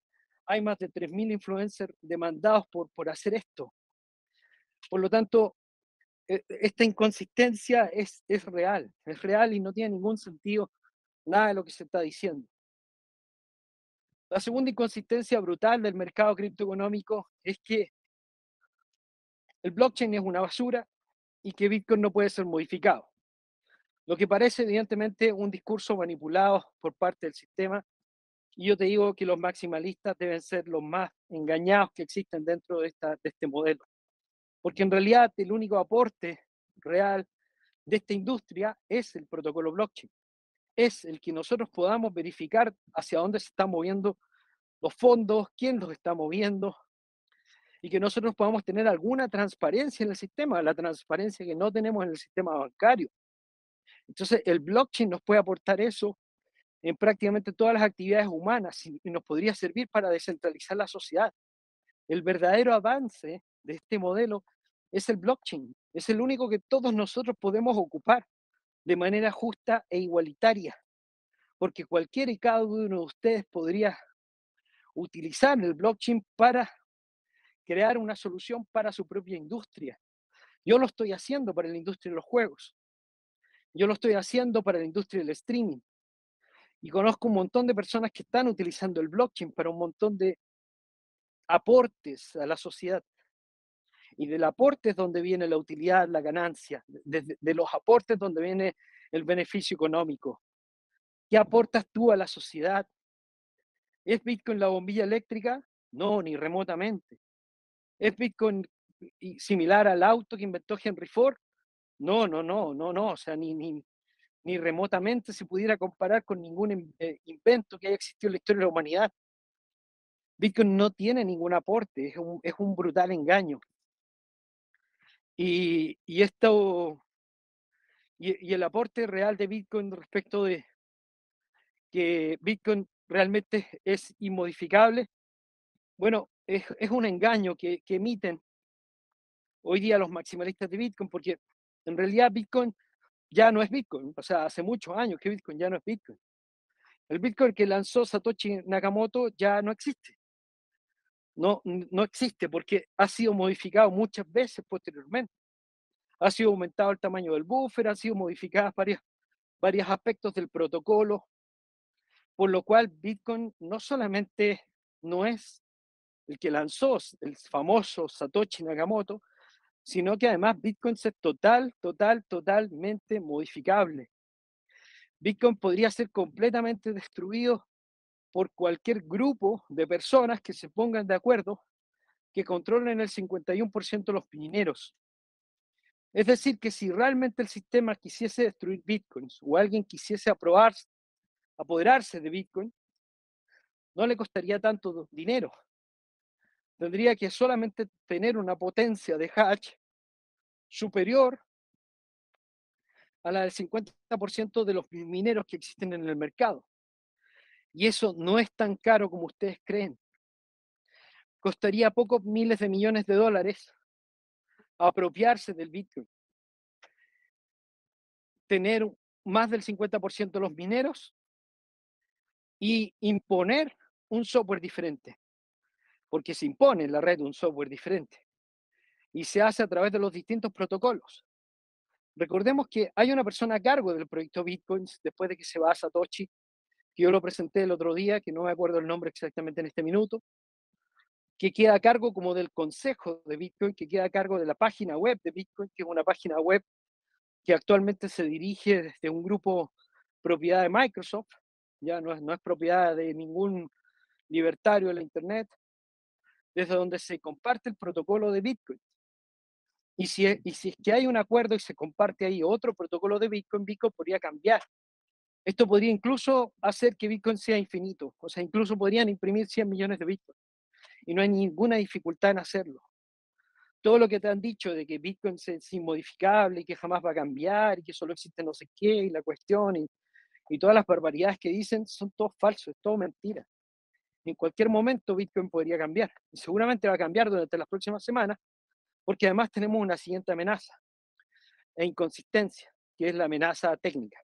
Hay más de 3.000 influencers demandados por, por hacer esto. Por lo tanto, e, esta inconsistencia es, es real, es real y no tiene ningún sentido nada de lo que se está diciendo. La segunda inconsistencia brutal del mercado criptoeconómico es que el blockchain es una basura y que Bitcoin no puede ser modificado. Lo que parece evidentemente un discurso manipulado por parte del sistema. Y yo te digo que los maximalistas deben ser los más engañados que existen dentro de, esta, de este modelo porque en realidad el único aporte real de esta industria es el protocolo blockchain. Es el que nosotros podamos verificar hacia dónde se están moviendo los fondos, quién los está moviendo, y que nosotros podamos tener alguna transparencia en el sistema, la transparencia que no tenemos en el sistema bancario. Entonces, el blockchain nos puede aportar eso en prácticamente todas las actividades humanas y nos podría servir para descentralizar la sociedad. El verdadero avance de este modelo es el blockchain. Es el único que todos nosotros podemos ocupar de manera justa e igualitaria, porque cualquiera y cada uno de ustedes podría utilizar el blockchain para crear una solución para su propia industria. Yo lo estoy haciendo para la industria de los juegos. Yo lo estoy haciendo para la industria del streaming. Y conozco un montón de personas que están utilizando el blockchain para un montón de aportes a la sociedad. Y del aporte es donde viene la utilidad, la ganancia, de, de los aportes donde viene el beneficio económico. ¿Qué aportas tú a la sociedad? ¿Es Bitcoin la bombilla eléctrica? No, ni remotamente. ¿Es Bitcoin similar al auto que inventó Henry Ford? No, no, no, no, no. O sea, ni, ni, ni remotamente se pudiera comparar con ningún eh, invento que haya existido en la historia de la humanidad. Bitcoin no tiene ningún aporte, es un, es un brutal engaño. Y, esto, y, el aporte real de Bitcoin respecto de que Bitcoin realmente es inmodificable, bueno, es, es un engaño que, que emiten hoy día los maximalistas de Bitcoin, porque en realidad Bitcoin ya no es Bitcoin. O sea, hace muchos años que Bitcoin ya no es Bitcoin. El Bitcoin que lanzó Satoshi Nakamoto ya no existe. No, no existe porque ha sido modificado muchas veces posteriormente. Ha sido aumentado el tamaño del buffer, han sido modificadas varias, varios aspectos del protocolo, por lo cual Bitcoin no solamente no es el que lanzó el famoso Satoshi Nakamoto, sino que además Bitcoin es total, total, totalmente modificable. Bitcoin podría ser completamente destruido por cualquier grupo de personas que se pongan de acuerdo que controlen el 51% de los mineros. Es decir, que si realmente el sistema quisiese destruir bitcoins o alguien quisiese aprobar, apoderarse de bitcoin, no le costaría tanto dinero tendría que solamente tener una potencia de hash superior a la del 50% de los mineros que existen en el mercado. Y eso no es tan caro como ustedes creen. Costaría pocos miles de millones de dólares apropiarse del Bitcoin. Tener más del 50% de los mineros y imponer un software diferente porque se impone en la red un software diferente y se hace a través de los distintos protocolos. Recordemos que hay una persona a cargo del proyecto Bitcoins después de que se va a Satoshi, que yo lo presenté el otro día, que no me acuerdo el nombre exactamente en este minuto, que queda a cargo como del consejo de Bitcoin, que queda a cargo de la página web de Bitcoin, que es una página web que actualmente se dirige desde un grupo propiedad de Microsoft, ya no es, no es propiedad de ningún libertario de la Internet, desde donde se comparte el protocolo de Bitcoin. Y si, y si es que hay un acuerdo y se comparte ahí otro protocolo de Bitcoin, Bitcoin podría cambiar. Esto podría incluso hacer que Bitcoin sea infinito. O sea, incluso podrían imprimir 100 millones de Bitcoin. Y no hay ninguna dificultad en hacerlo. Todo lo que te han dicho de que Bitcoin es inmodificable y que jamás va a cambiar y que solo existe no sé qué y la cuestión y, todas las barbaridades que dicen son todos falsos, es todo mentira en cualquier momento Bitcoin podría cambiar. Y seguramente va a cambiar durante las próximas semanas, porque además tenemos una siguiente amenaza e inconsistencia, que es la amenaza técnica.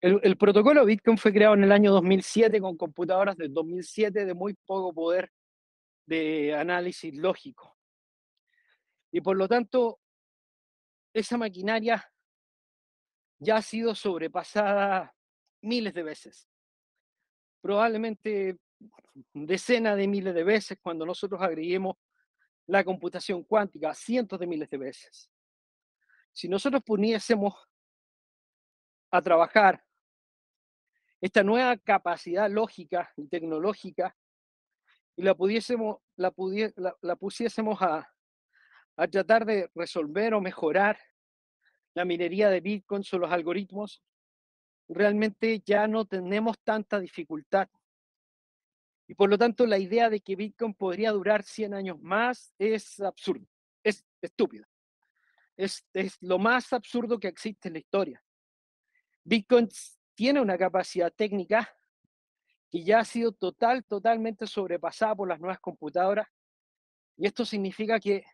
El, protocolo Bitcoin fue creado en el año 2007 con computadoras del 2007 de muy poco poder de análisis lógico. Y por lo tanto, esa maquinaria ya ha sido sobrepasada miles de veces probablemente decenas de miles de veces cuando nosotros agreguemos la computación cuántica, cientos de miles de veces. Si nosotros pudiésemos a trabajar esta nueva capacidad lógica y tecnológica y la, pudiésemos, la, la, pusiésemos a, a tratar de resolver o mejorar la minería de Bitcoin o los algoritmos, realmente ya no tenemos tanta dificultad. Y por lo tanto, la idea de que Bitcoin podría durar 100 años más es absurdo, es estúpida. Es, es lo más absurdo que existe en la historia. Bitcoin tiene una capacidad técnica que ya ha sido total, totalmente sobrepasada por las nuevas computadoras. Y esto significa que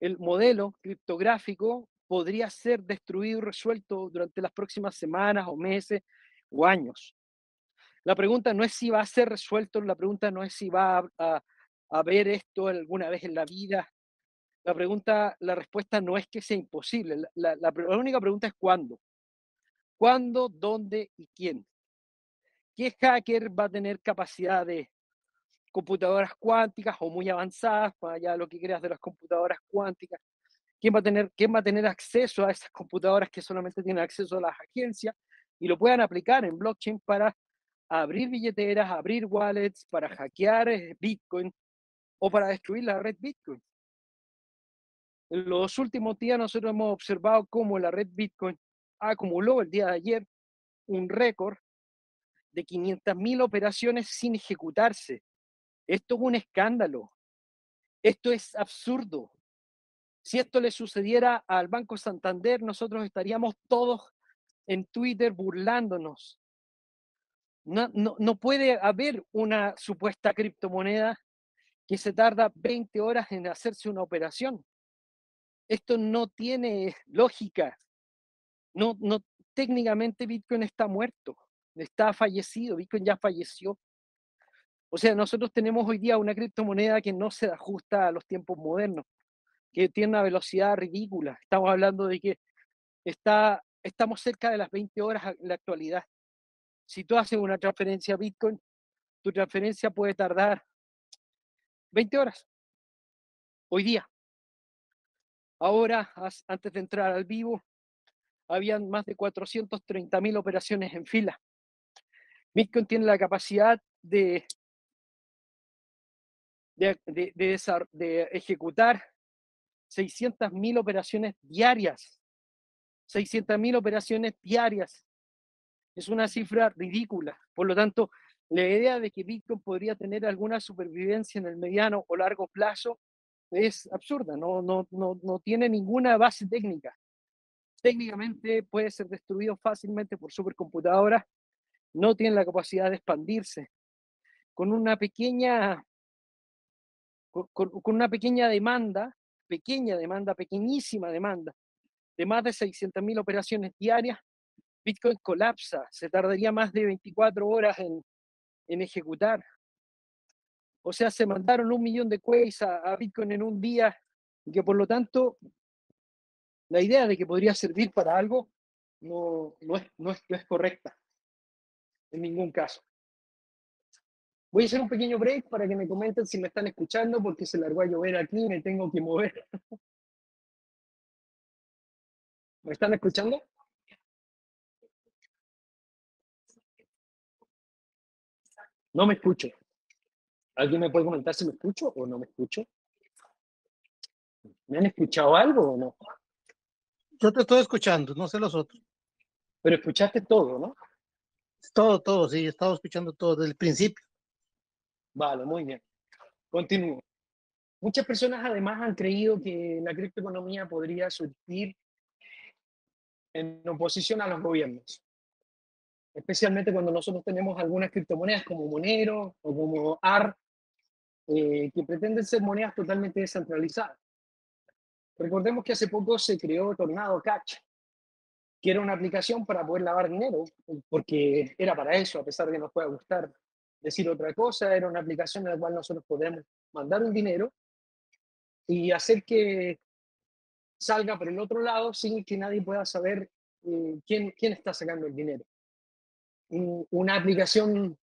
el modelo criptográfico podría ser destruido y resuelto durante las próximas semanas o meses o años. La pregunta no es si va a ser resuelto, la pregunta no es si va a, a, ver esto alguna vez en la vida. La pregunta, la respuesta no es que sea imposible. La, única pregunta es cuándo. ¿Cuándo, dónde y quién? ¿Qué hacker va a tener capacidad de computadoras cuánticas o muy avanzadas, para allá lo que creas de las computadoras cuánticas. ¿Quién va, a tener, ¿Quién va a tener acceso a esas computadoras que solamente tienen acceso a las agencias y lo puedan aplicar en blockchain para abrir billeteras, abrir wallets, para hackear eh, Bitcoin o para destruir la red Bitcoin? En los últimos días nosotros hemos observado cómo la red Bitcoin acumuló el día de ayer un récord de 500.000 operaciones sin ejecutarse. Esto es un escándalo. Esto es absurdo. Si esto le sucediera al Banco Santander, nosotros estaríamos todos en Twitter burlándonos. No, no, no puede haber una supuesta criptomoneda que se tarda 20 horas en hacerse una operación. Esto no tiene lógica. No, no, técnicamente Bitcoin está muerto, está fallecido, Bitcoin ya falleció. O sea, nosotros tenemos hoy día una criptomoneda que no se ajusta a los tiempos modernos, que tiene una velocidad ridícula. Estamos hablando de que está, estamos cerca de las 20 horas en la actualidad. Si tú haces una transferencia a Bitcoin, tu transferencia puede tardar 20 horas. Hoy día. Ahora, antes de entrar al vivo, habían más de 430 mil operaciones en fila. Bitcoin tiene la capacidad de, de, de, ejecutar 600 mil operaciones diarias. 600 mil operaciones diarias. Es una cifra ridícula. Por lo tanto, la idea de que Bitcoin podría tener alguna supervivencia en el mediano o largo plazo es absurda, no, no, no, no tiene ninguna base técnica. Técnicamente puede ser destruido fácilmente por supercomputadoras, no tiene la capacidad de expandirse. Con una pequeña, con, con una pequeña demanda, pequeña demanda, pequeñísima demanda, de más de 600.000 operaciones diarias, Bitcoin colapsa, se tardaría más de 24 horas en, en ejecutar. O sea, se mandaron un millón de queries a, Bitcoin en un día y que por lo tanto la idea de que podría servir para algo no, no, es, no, es, no es correcta en ningún caso. Voy a hacer un pequeño break para que me comenten si me están escuchando porque se largó a llover aquí y me tengo que mover. ¿Me están escuchando? No me escucho. ¿Alguien me puede comentar si me escucho o no me escucho? ¿Me han escuchado algo o no? Yo te estoy escuchando, no sé los otros. Pero escuchaste todo, ¿no? Todo, todo, sí, he estado escuchando todo desde el principio. Vale, muy bien. Continúo. Muchas personas además han creído que la criptoeconomía podría surgir en oposición a los gobiernos especialmente cuando nosotros tenemos algunas criptomonedas como Monero o como AR, eh, que pretenden ser monedas totalmente descentralizadas. Recordemos que hace poco se creó Tornado Catch, que era una aplicación para poder lavar dinero, porque era para eso, a pesar de que nos pueda gustar decir otra cosa, era una aplicación en la cual nosotros podemos mandar un dinero y hacer que salga por el otro lado sin que nadie pueda saber eh, quién, quién está sacando el dinero una aplicación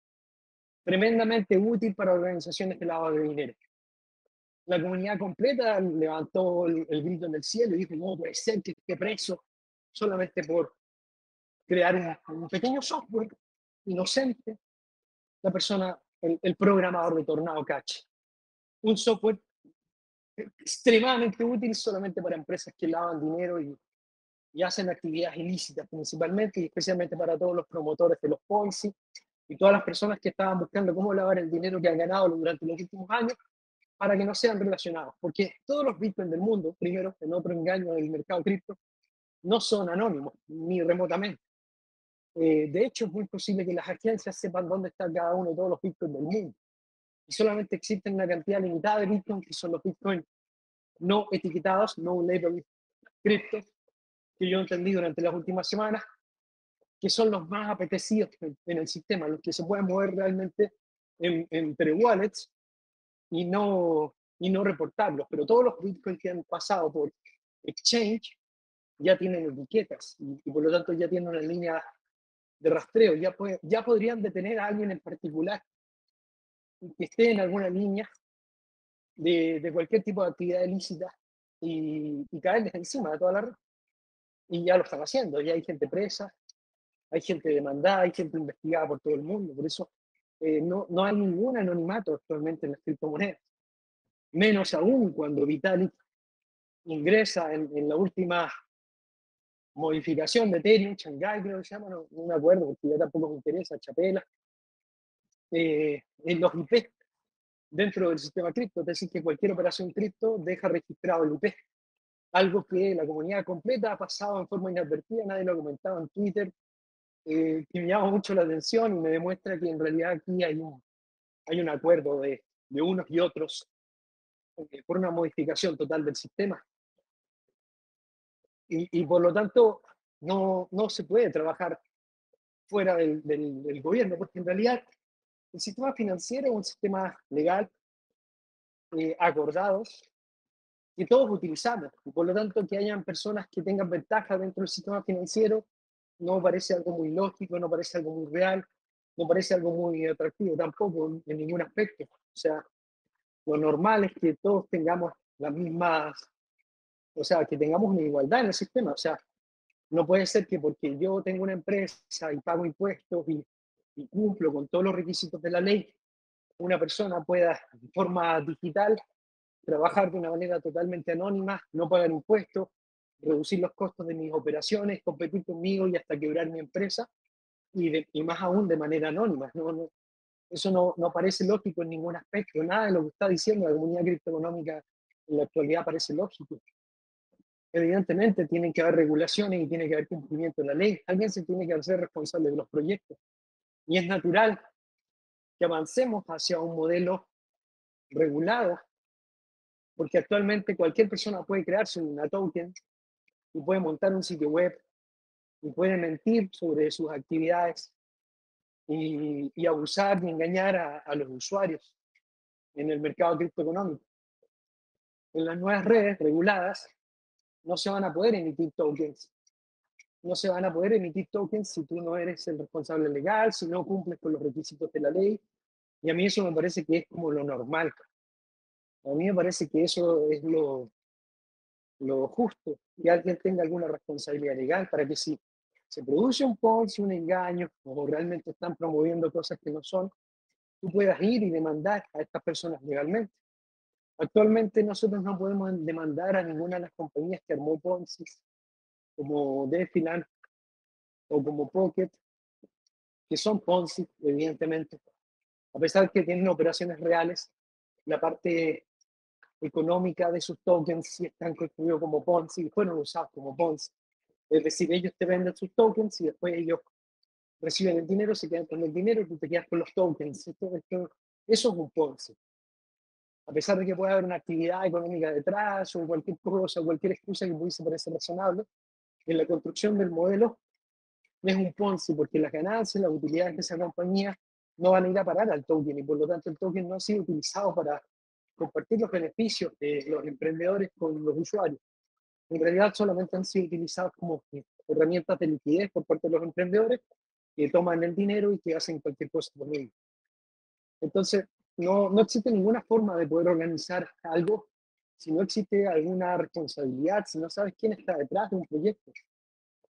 tremendamente útil para organizaciones de lavado de dinero. La comunidad completa levantó el, grito en el cielo y dijo, no puede ser que esté preso solamente por crear un, pequeño software inocente, la persona, el, programador de Tornado Catch. Un software extremadamente útil solamente para empresas que lavan dinero y y hacen actividades ilícitas principalmente y especialmente para todos los promotores de los Ponzi y todas las personas que estaban buscando cómo lavar el dinero que han ganado durante los últimos años para que no sean relacionados. Porque todos los bitcoins del mundo, primero, en otro engaño del mercado cripto, no son anónimos, ni remotamente. Eh, de hecho, es muy posible que las agencias sepan dónde está cada uno de todos los bitcoins del mundo. Y solamente existen una cantidad limitada de bitcoins que son los bitcoins no etiquetados, no label cripto, que yo entendí durante las últimas semanas, que son los más apetecidos en, el sistema, los que se pueden mover realmente en, entre wallets y no, y no reportarlos. Pero todos los bitcoins que han pasado por exchange ya tienen etiquetas y, por lo tanto ya tienen una línea de rastreo, ya, ya podrían detener a alguien en particular que esté en alguna línea de, de cualquier tipo de actividad ilícita y, y caerles encima de toda la red. Y ya lo están haciendo, ya hay gente presa, hay gente demandada, hay gente investigada por todo el mundo, por eso eh, no, no hay ningún anonimato actualmente en las criptomonedas. Menos aún cuando Vitalik ingresa en, en la última modificación de Ethereum, Shanghai creo que se llama, no, no me acuerdo porque ya tampoco me interesa, Chapela, eh, en los IP dentro del sistema cripto, es decir, que cualquier operación cripto deja registrado el IP. Algo que la comunidad completa ha pasado en forma inadvertida, nadie lo ha comentado en Twitter, eh, que me llama mucho la atención y me demuestra que en realidad aquí hay un, hay un acuerdo de, de unos y otros eh, por una modificación total del sistema. Y, y por lo tanto, no, no se puede trabajar fuera del, del, del gobierno, porque en realidad el sistema financiero es un sistema legal, eh, acordados, que todos utilizamos. Y por lo tanto, que hayan personas que tengan ventaja dentro del sistema financiero no parece algo muy lógico, no parece algo muy real, no parece algo muy atractivo tampoco en ningún aspecto. O sea, lo normal es que todos tengamos las mismas, o sea, que tengamos una igualdad en el sistema. O sea, no puede ser que porque yo tengo una empresa y pago impuestos y y cumplo con todos los requisitos de la ley, una persona pueda de forma digital trabajar de una manera totalmente anónima, no pagar impuestos, reducir los costos de mis operaciones, competir conmigo y hasta quebrar mi empresa, y, de, y más aún de manera anónima. No, no, eso no, no parece lógico en ningún aspecto, nada de lo que está diciendo la comunidad criptoeconómica en la actualidad parece lógico. Evidentemente tienen que haber regulaciones y tiene que haber cumplimiento de la ley. Alguien se tiene que hacer responsable de los proyectos. Y es natural que avancemos hacia un modelo regulado, porque actualmente cualquier persona puede crearse una token y puede montar un sitio web y puede mentir sobre sus actividades y, y abusar y engañar a, a, los usuarios en el mercado criptoeconómico. En las nuevas redes reguladas no se van a poder emitir tokens no se van a poder emitir tokens si tú no eres el responsable legal, si no cumples con los requisitos de la ley. Y a mí eso me parece que es como lo normal. A mí me parece que eso es lo, lo justo, que alguien tenga alguna responsabilidad legal para que si se produce un Ponzi, un engaño, o realmente están promoviendo cosas que no son, tú puedas ir y demandar a estas personas legalmente. Actualmente nosotros no podemos demandar a ninguna de las compañías que armó Ponzi como Defilan o como Pocket, que son Ponzi, evidentemente. A pesar que tienen operaciones reales, la parte económica de sus tokens sí están construidos como Ponzi y fueron usados como Ponzi. Es decir, ellos te venden sus tokens y después ellos reciben el dinero, se quedan con el dinero y tú te quedas con los tokens. Esto, esto, eso es un Ponzi. A pesar de que pueda haber una actividad económica detrás o cualquier cosa, cualquier excusa que pudiese parecer razonable, en la construcción del modelo es un Ponzi, porque las ganancias, las utilidades de esa compañía no van a ir a parar al token y por lo tanto el token no ha sido utilizado para compartir los beneficios de los emprendedores con los usuarios. En realidad solamente han sido utilizados como herramientas de liquidez por parte de los emprendedores que toman el dinero y que hacen cualquier cosa con ello. Entonces, no, no existe ninguna forma de poder organizar algo si no existe alguna responsabilidad, si no sabes quién está detrás de un proyecto.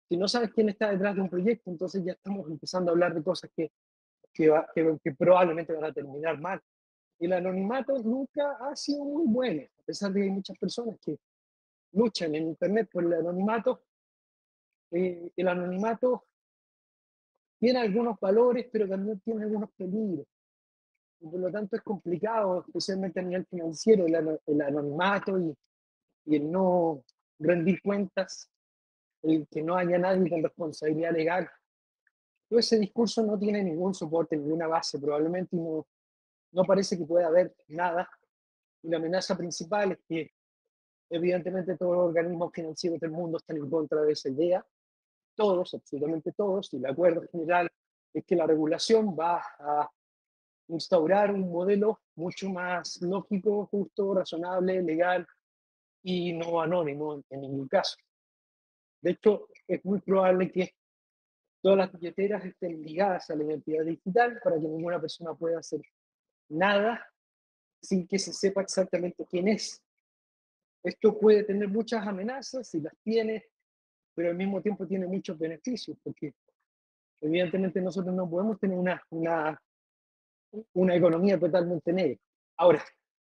Si no sabes quién está detrás de un proyecto, entonces ya estamos empezando a hablar de cosas que, que, va, que, que probablemente van a terminar mal. El anonimato nunca ha sido muy bueno, a pesar de que hay muchas personas que luchan en Internet por el anonimato. Eh, el anonimato tiene algunos valores, pero también tiene algunos peligros por lo tanto es complicado, especialmente a nivel financiero, el, anonimato y, y, el no rendir cuentas, el que no haya nadie con responsabilidad legal. Todo ese discurso no tiene ningún soporte, ninguna base, probablemente no, no parece que pueda haber nada. Y la amenaza principal es que evidentemente todos los organismos financieros del mundo están en contra de esa idea, todos, absolutamente todos, y el acuerdo general es que la regulación va a instaurar un modelo mucho más lógico, justo, razonable, legal y no anónimo en, ningún caso. De hecho, es muy probable que todas las billeteras estén ligadas a la identidad digital para que ninguna persona pueda hacer nada sin que se sepa exactamente quién es. Esto puede tener muchas amenazas y las tiene, pero al mismo tiempo tiene muchos beneficios, porque evidentemente nosotros no podemos tener una, una, una economía totalmente negra. Ahora,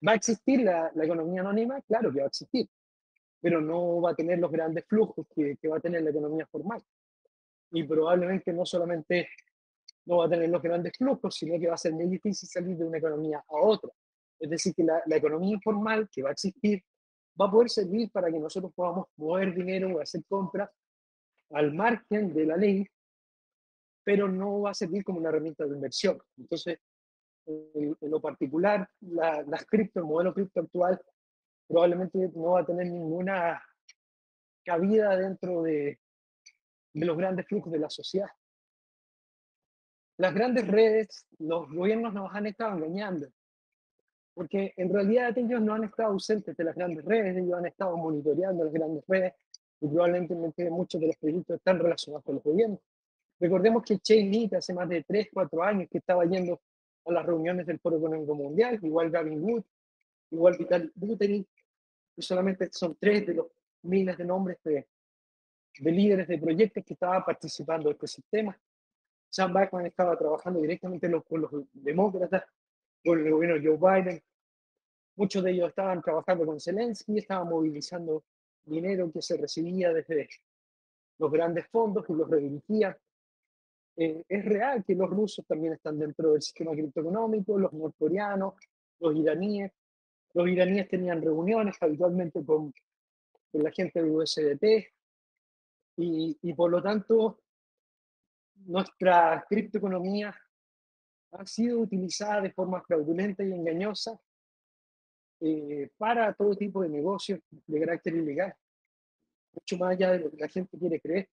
¿va a existir la, la, economía anónima? Claro que va a existir, pero no va a tener los grandes flujos que, que va a tener la economía formal. Y probablemente no solamente no va a tener los grandes flujos, sino que va a ser muy difícil salir de una economía a otra. Es decir, que la, la, economía informal que va a existir va a poder servir para que nosotros podamos mover dinero o hacer compras al margen de la ley, pero no va a servir como una herramienta de inversión. Entonces, en, en lo particular, la, las cripto, el modelo cripto actual, probablemente no va a tener ninguna cabida dentro de, de los grandes flujos de la sociedad las grandes redes, los gobiernos nos han estado engañando, porque en realidad ellos no han estado ausentes de las grandes redes, ellos han estado monitoreando las grandes redes y probablemente muchos de los proyectos están relacionados con los gobiernos. Recordemos que Chain hace más de 3, 4 años que estaba yendo a las reuniones del Foro Económico Mundial, igual Gavin Wood, igual Vital Buterin, y solamente son tres de los miles de nombres de, de líderes de proyectos que estaban participando de este sistema. Sam Backman estaba trabajando directamente con los demócratas, con el gobierno Joe Biden. Muchos de ellos estaban trabajando con Zelensky, estaban movilizando dinero que se recibía desde los grandes fondos y los redirigían. Eh, es real que los rusos también están dentro del sistema criptoeconómico, los norcoreanos, los iraníes. Los iraníes tenían reuniones habitualmente con, con la gente de USDT y, y por lo tanto nuestra criptoeconomía ha sido utilizada de forma fraudulenta y engañosa eh, para todo tipo de negocios de carácter ilegal, mucho más allá de lo que la gente quiere creer.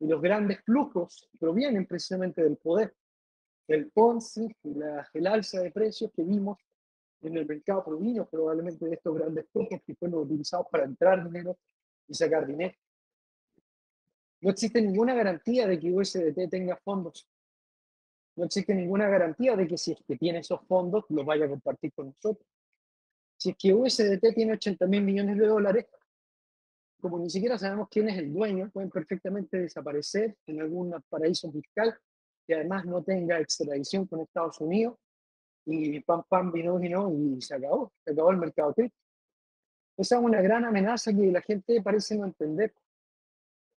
Y los grandes flujos provienen precisamente del poder, del Ponzi y la, el alza de precios que vimos en el mercado provino probablemente de estos grandes flujos que fueron utilizados para entrar dinero y sacar dinero. No existe ninguna garantía de que USDT tenga fondos. No existe ninguna garantía de que si es que tiene esos fondos, los vaya a compartir con nosotros. Si es que USDT tiene 80 mil millones de dólares, como ni siquiera sabemos quién es el dueño, pueden perfectamente desaparecer en algún paraíso fiscal que además no tenga extradición con Estados Unidos y pam, pam, vino, vino y se acabó, se acabó el mercado cripto. Esa es una gran amenaza que la gente parece no entender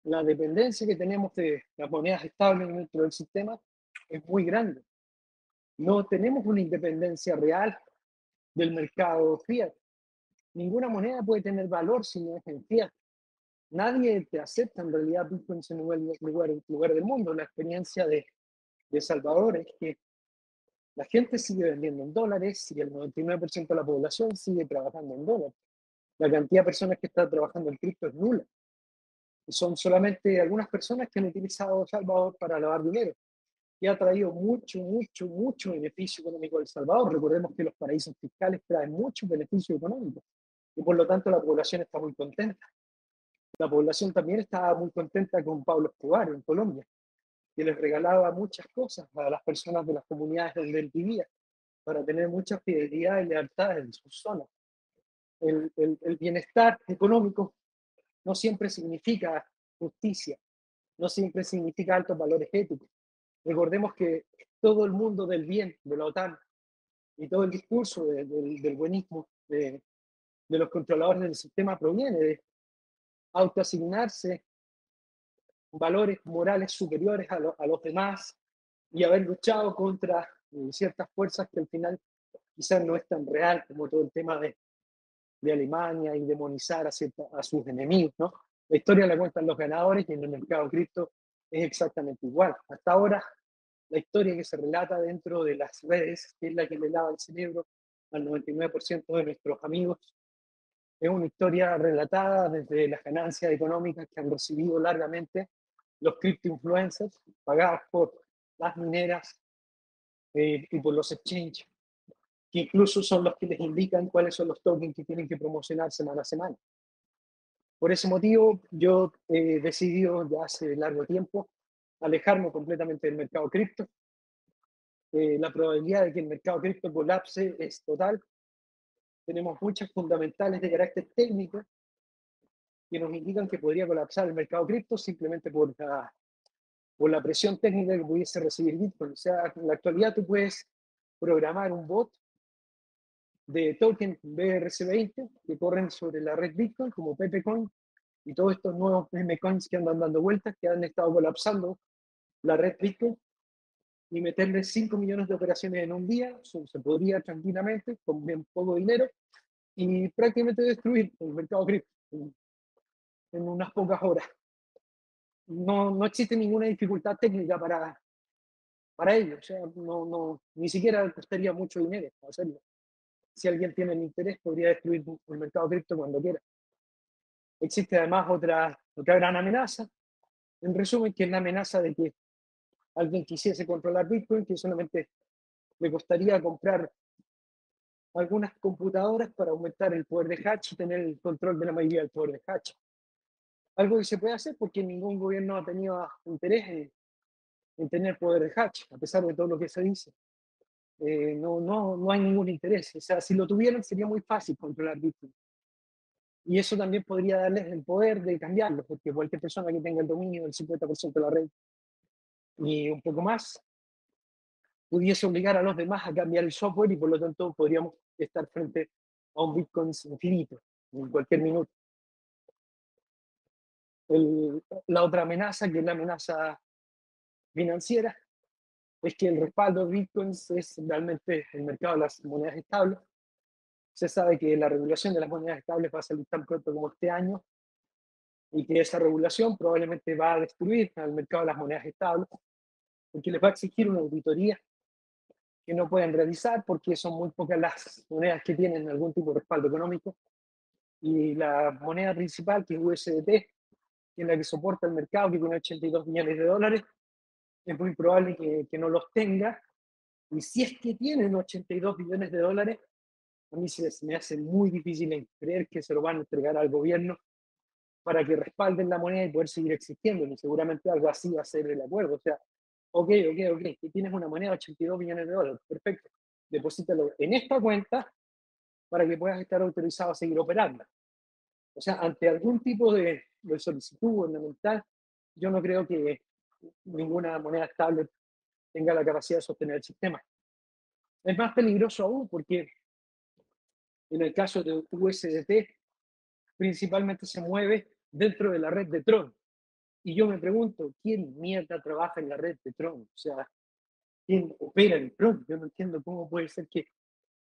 la dependencia que tenemos de las monedas estables dentro del sistema es muy grande. No tenemos una independencia real del mercado fiat. Ninguna moneda puede tener valor si no es en fiat. Nadie te acepta en realidad Bitcoin en ningún lugar, lugar del mundo. La experiencia de, de Salvador es que la gente sigue vendiendo en dólares y el 99% de la población sigue trabajando en dólares. La cantidad de personas que están trabajando en cripto es nula son solamente algunas personas que han utilizado Salvador para lavar dinero y ha traído mucho, mucho, mucho beneficio económico a El Salvador. Recordemos que los paraísos fiscales traen mucho beneficio económico y por lo tanto la población está muy contenta. La población también estaba muy contenta con Pablo Escobar en Colombia, que les regalaba muchas cosas a las personas de las comunidades donde él vivía para tener mucha fidelidad y lealtad en sus zonas. El, el, el bienestar económico no siempre significa justicia, no siempre significa altos valores éticos. Recordemos que todo el mundo del bien de la OTAN y todo el discurso del buenismo de, los controladores del sistema proviene de autoasignarse valores morales superiores a, a los demás y haber luchado contra ciertas fuerzas que al final quizás no es tan real como todo el tema de de Alemania y demonizar a, a sus enemigos, ¿no? La historia la cuentan los ganadores y en el mercado cripto es exactamente igual. Hasta ahora, la historia que se relata dentro de las redes, que es la que le lava el cerebro al 99% de nuestros amigos, es una historia relatada desde las ganancias económicas que han recibido largamente los cripto influencers, pagados por las mineras eh, y por los exchanges que incluso son los que les indican cuáles son los tokens que tienen que promocionar semana a semana. Por ese motivo, yo he decidido ya hace largo tiempo alejarme completamente del mercado cripto. eh, la probabilidad de que el mercado cripto colapse es total. Tenemos muchas fundamentales de carácter técnico que nos indican que podría colapsar el mercado cripto simplemente por la, por la presión técnica que pudiese recibir Bitcoin. O sea, en la actualidad tú puedes programar un bot de token BRC20 que corren sobre la red Bitcoin como PepeCoin y todos estos nuevos memecoins que andan dando vueltas, que han estado colapsando la red Bitcoin y meterle 5 millones de operaciones en un día, se podría tranquilamente, con bien poco dinero, y prácticamente destruir el mercado cripto en, unas pocas horas. No, no existe ninguna dificultad técnica para, para ello, o sea, no, no, ni siquiera costaría mucho dinero hacerlo. Si alguien tiene el interés, podría destruir el mercado cripto cuando quiera. Existe además otra, otra gran amenaza, en resumen, que es la amenaza de que alguien quisiese controlar Bitcoin, que solamente le costaría comprar algunas computadoras para aumentar el poder de hatch y tener el control de la mayoría del poder de hatch. Algo que se puede hacer porque ningún gobierno ha tenido interés en, tener poder de hatch, a pesar de todo lo que se dice. Eh, no, no, no hay ningún interés. O sea, si lo tuvieran sería muy fácil controlar Bitcoin. Y eso también podría darles el poder de cambiarlo, porque cualquier persona que tenga el dominio del 50% de la red y un poco más, pudiese obligar a los demás a cambiar el software y por lo tanto podríamos estar frente a un Bitcoin infinito en cualquier minuto. la otra amenaza, que es la amenaza financiera, es que el respaldo de Bitcoins es realmente el mercado de las monedas estables. Se sabe que la regulación de las monedas estables va a salir tan pronto como este año y que esa regulación probablemente va a destruir al mercado de las monedas estables, porque les va a exigir una auditoría que no pueden realizar porque son muy pocas las monedas que tienen algún tipo de respaldo económico. Y la moneda principal, que es USDT, que es la que soporta el mercado, que tiene 82 millones de dólares, es muy probable que, que no los tenga. Y si es que tienen 82 millones de dólares, a mí se me hace muy difícil creer que se lo van a entregar al gobierno para que respalden la moneda y poder seguir existiendo. Y seguramente algo así va a ser el acuerdo. O sea, ok, ok, ok, tienes una moneda de 82 millones de dólares, perfecto. Deposítalo en esta cuenta para que puedas estar autorizado a seguir operando. O sea, ante algún tipo de, de solicitud gubernamental, yo no creo que ninguna moneda estable tenga la capacidad de sostener el sistema. Es más peligroso aún porque en el caso de USDT, principalmente se mueve dentro de la red de Tron. Y yo me pregunto, ¿quién mierda trabaja en la red de Tron? O sea, ¿quién opera en Tron? Yo no entiendo cómo puede ser que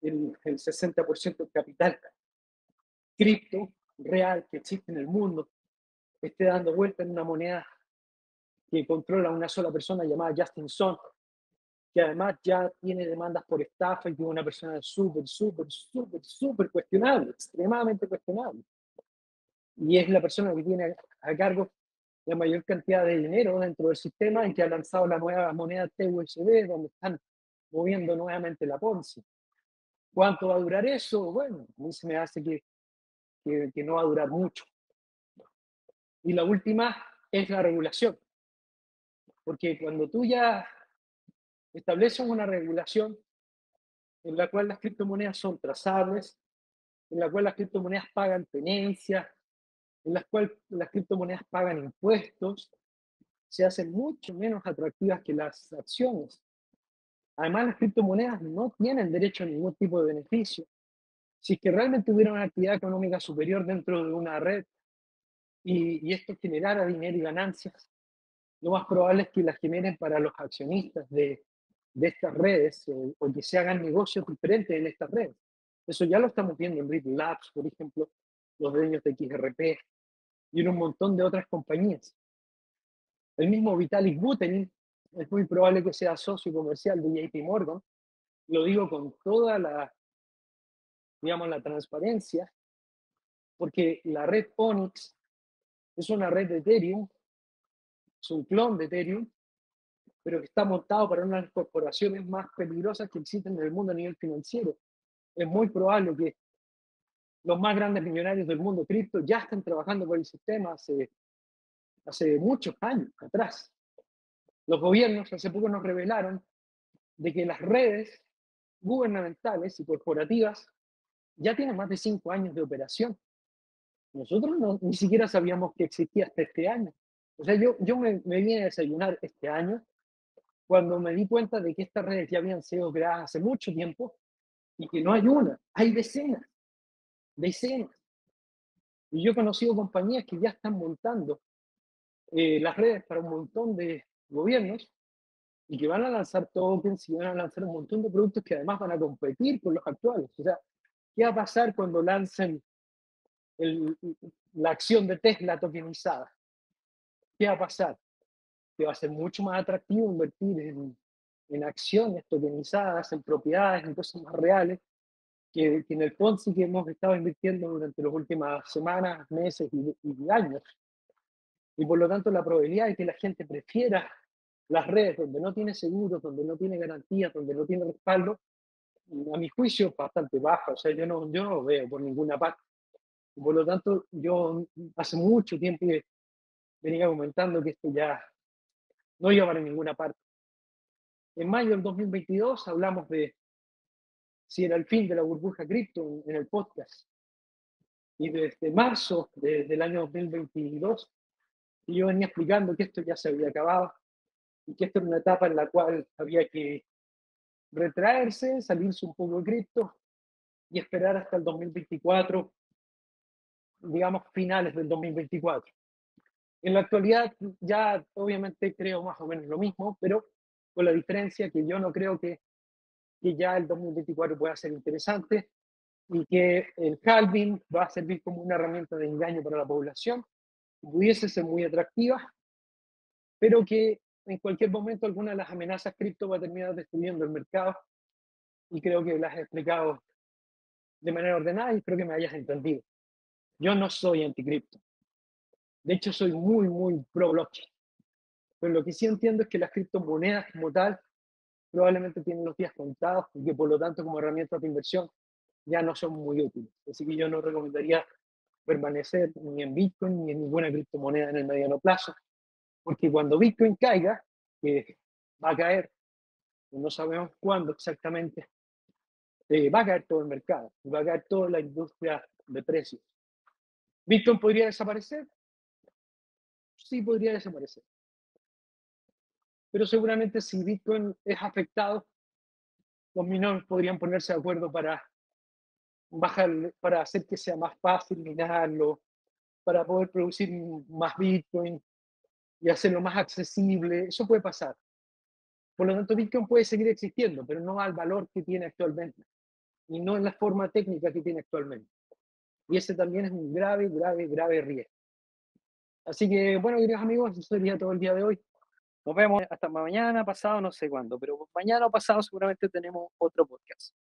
el, el 60% del capital cripto real que existe en el mundo esté dando vuelta en una moneda que controla una sola persona llamada Justin Sun, que además ya tiene demandas por estafa y que es una persona súper, súper, súper, súper cuestionable, extremadamente cuestionable. Y es la persona que tiene a cargo la mayor cantidad de dinero dentro del sistema en que ha lanzado la nueva moneda TUSD, donde están moviendo nuevamente la Ponzi. ¿Cuánto va a durar eso? Bueno, a mí se me hace que, que, que no va a durar mucho. Y la última es la regulación. Porque cuando tú ya estableces una regulación en la cual las criptomonedas son trazables, en la cual las criptomonedas pagan tenencias, en las cuales las criptomonedas pagan impuestos, se hacen mucho menos atractivas que las acciones. Además, las criptomonedas no tienen derecho a ningún tipo de beneficio. Si es que realmente hubiera una actividad económica superior dentro de una red y, y esto generara dinero y ganancias, lo más probable es que las generen para los accionistas de, de estas redes eh, o que se hagan negocios diferentes en estas redes. Eso ya lo estamos viendo en Ripple Labs, por ejemplo, los dueños de XRP y en un montón de otras compañías. El mismo Vitalik Buterin es muy probable que sea socio comercial de JP Morgan. Lo digo con toda la, digamos, la transparencia, porque la red Onyx es una red de Ethereum, es un clon de Ethereum, pero que está montado para una de las corporaciones más peligrosas que existen en el mundo a nivel financiero. Es muy probable que los más grandes millonarios del mundo cripto ya están trabajando por el sistema hace, hace muchos años atrás. Los gobiernos hace poco nos revelaron de que las redes gubernamentales y corporativas ya tienen más de cinco años de operación. Nosotros no, ni siquiera sabíamos que existía hasta este año. O sea, yo, yo me, me vine a desayunar este año cuando me di cuenta de que estas redes ya habían sido creadas hace mucho tiempo y que no hay una, hay decenas, decenas. Y yo he conocido compañías que ya están montando eh, las redes para un montón de gobiernos y que van a lanzar tokens y van a lanzar un montón de productos que además van a competir con los actuales. O sea, ¿qué va a pasar cuando lancen la acción de Tesla tokenizada? ¿Qué va a pasar? Que va a ser mucho más atractivo invertir en, en acciones tokenizadas, en propiedades, en cosas más reales, que, en el Ponzi que hemos estado invirtiendo durante las últimas semanas, meses y, y años. Y por lo tanto la probabilidad de que la gente prefiera las redes donde no tiene seguros, donde no tiene garantías, donde no tiene respaldo, a mi juicio es bastante baja. O sea, yo no, yo no lo veo por ninguna parte. Por lo tanto, yo hace mucho tiempo venía comentando que esto ya no iba para ninguna parte. En mayo del 2022 hablamos de si era el fin de la burbuja cripto en, el podcast. Y desde marzo del año 2022, yo venía explicando que esto ya se había acabado y que esta era una etapa en la cual había que retraerse, salirse un poco de cripto y esperar hasta el 2024, digamos finales del 2024. En la actualidad ya obviamente creo más o menos lo mismo, pero con la diferencia que yo no creo que, que ya el 2024 pueda ser interesante y que el halving va a servir como una herramienta de engaño para la población, pudiese ser muy atractiva, pero que en cualquier momento alguna de las amenazas cripto va a terminar destruyendo el mercado y creo que las he explicado de manera ordenada y espero que me hayas entendido. Yo no soy anticripto. De hecho, soy muy, muy pro blockchain. Pero lo que sí entiendo es que las criptomonedas como tal probablemente tienen los días contados y que por lo tanto como herramientas de inversión ya no son muy útiles. Así que yo no recomendaría permanecer ni en Bitcoin ni en ninguna criptomoneda en el mediano plazo, porque cuando Bitcoin caiga, que va a caer, no sabemos cuándo exactamente, eh, va a caer todo el mercado, va a caer toda la industria de precios. ¿Bitcoin podría desaparecer? Sí, podría desaparecer pero seguramente si Bitcoin es afectado, los minores podrían ponerse de acuerdo para bajar, para hacer que sea más fácil minarlo, para poder producir más Bitcoin y hacerlo más accesible. Eso puede pasar. Por lo tanto, Bitcoin puede seguir existiendo, pero no al valor que tiene actualmente y no en la forma técnica que tiene actualmente. Y ese también es un grave, grave, grave riesgo. Así que, bueno, queridos amigos, eso sería todo el día de hoy. Nos vemos hasta mañana, pasado, no sé cuándo, pero mañana o pasado seguramente tenemos otro podcast.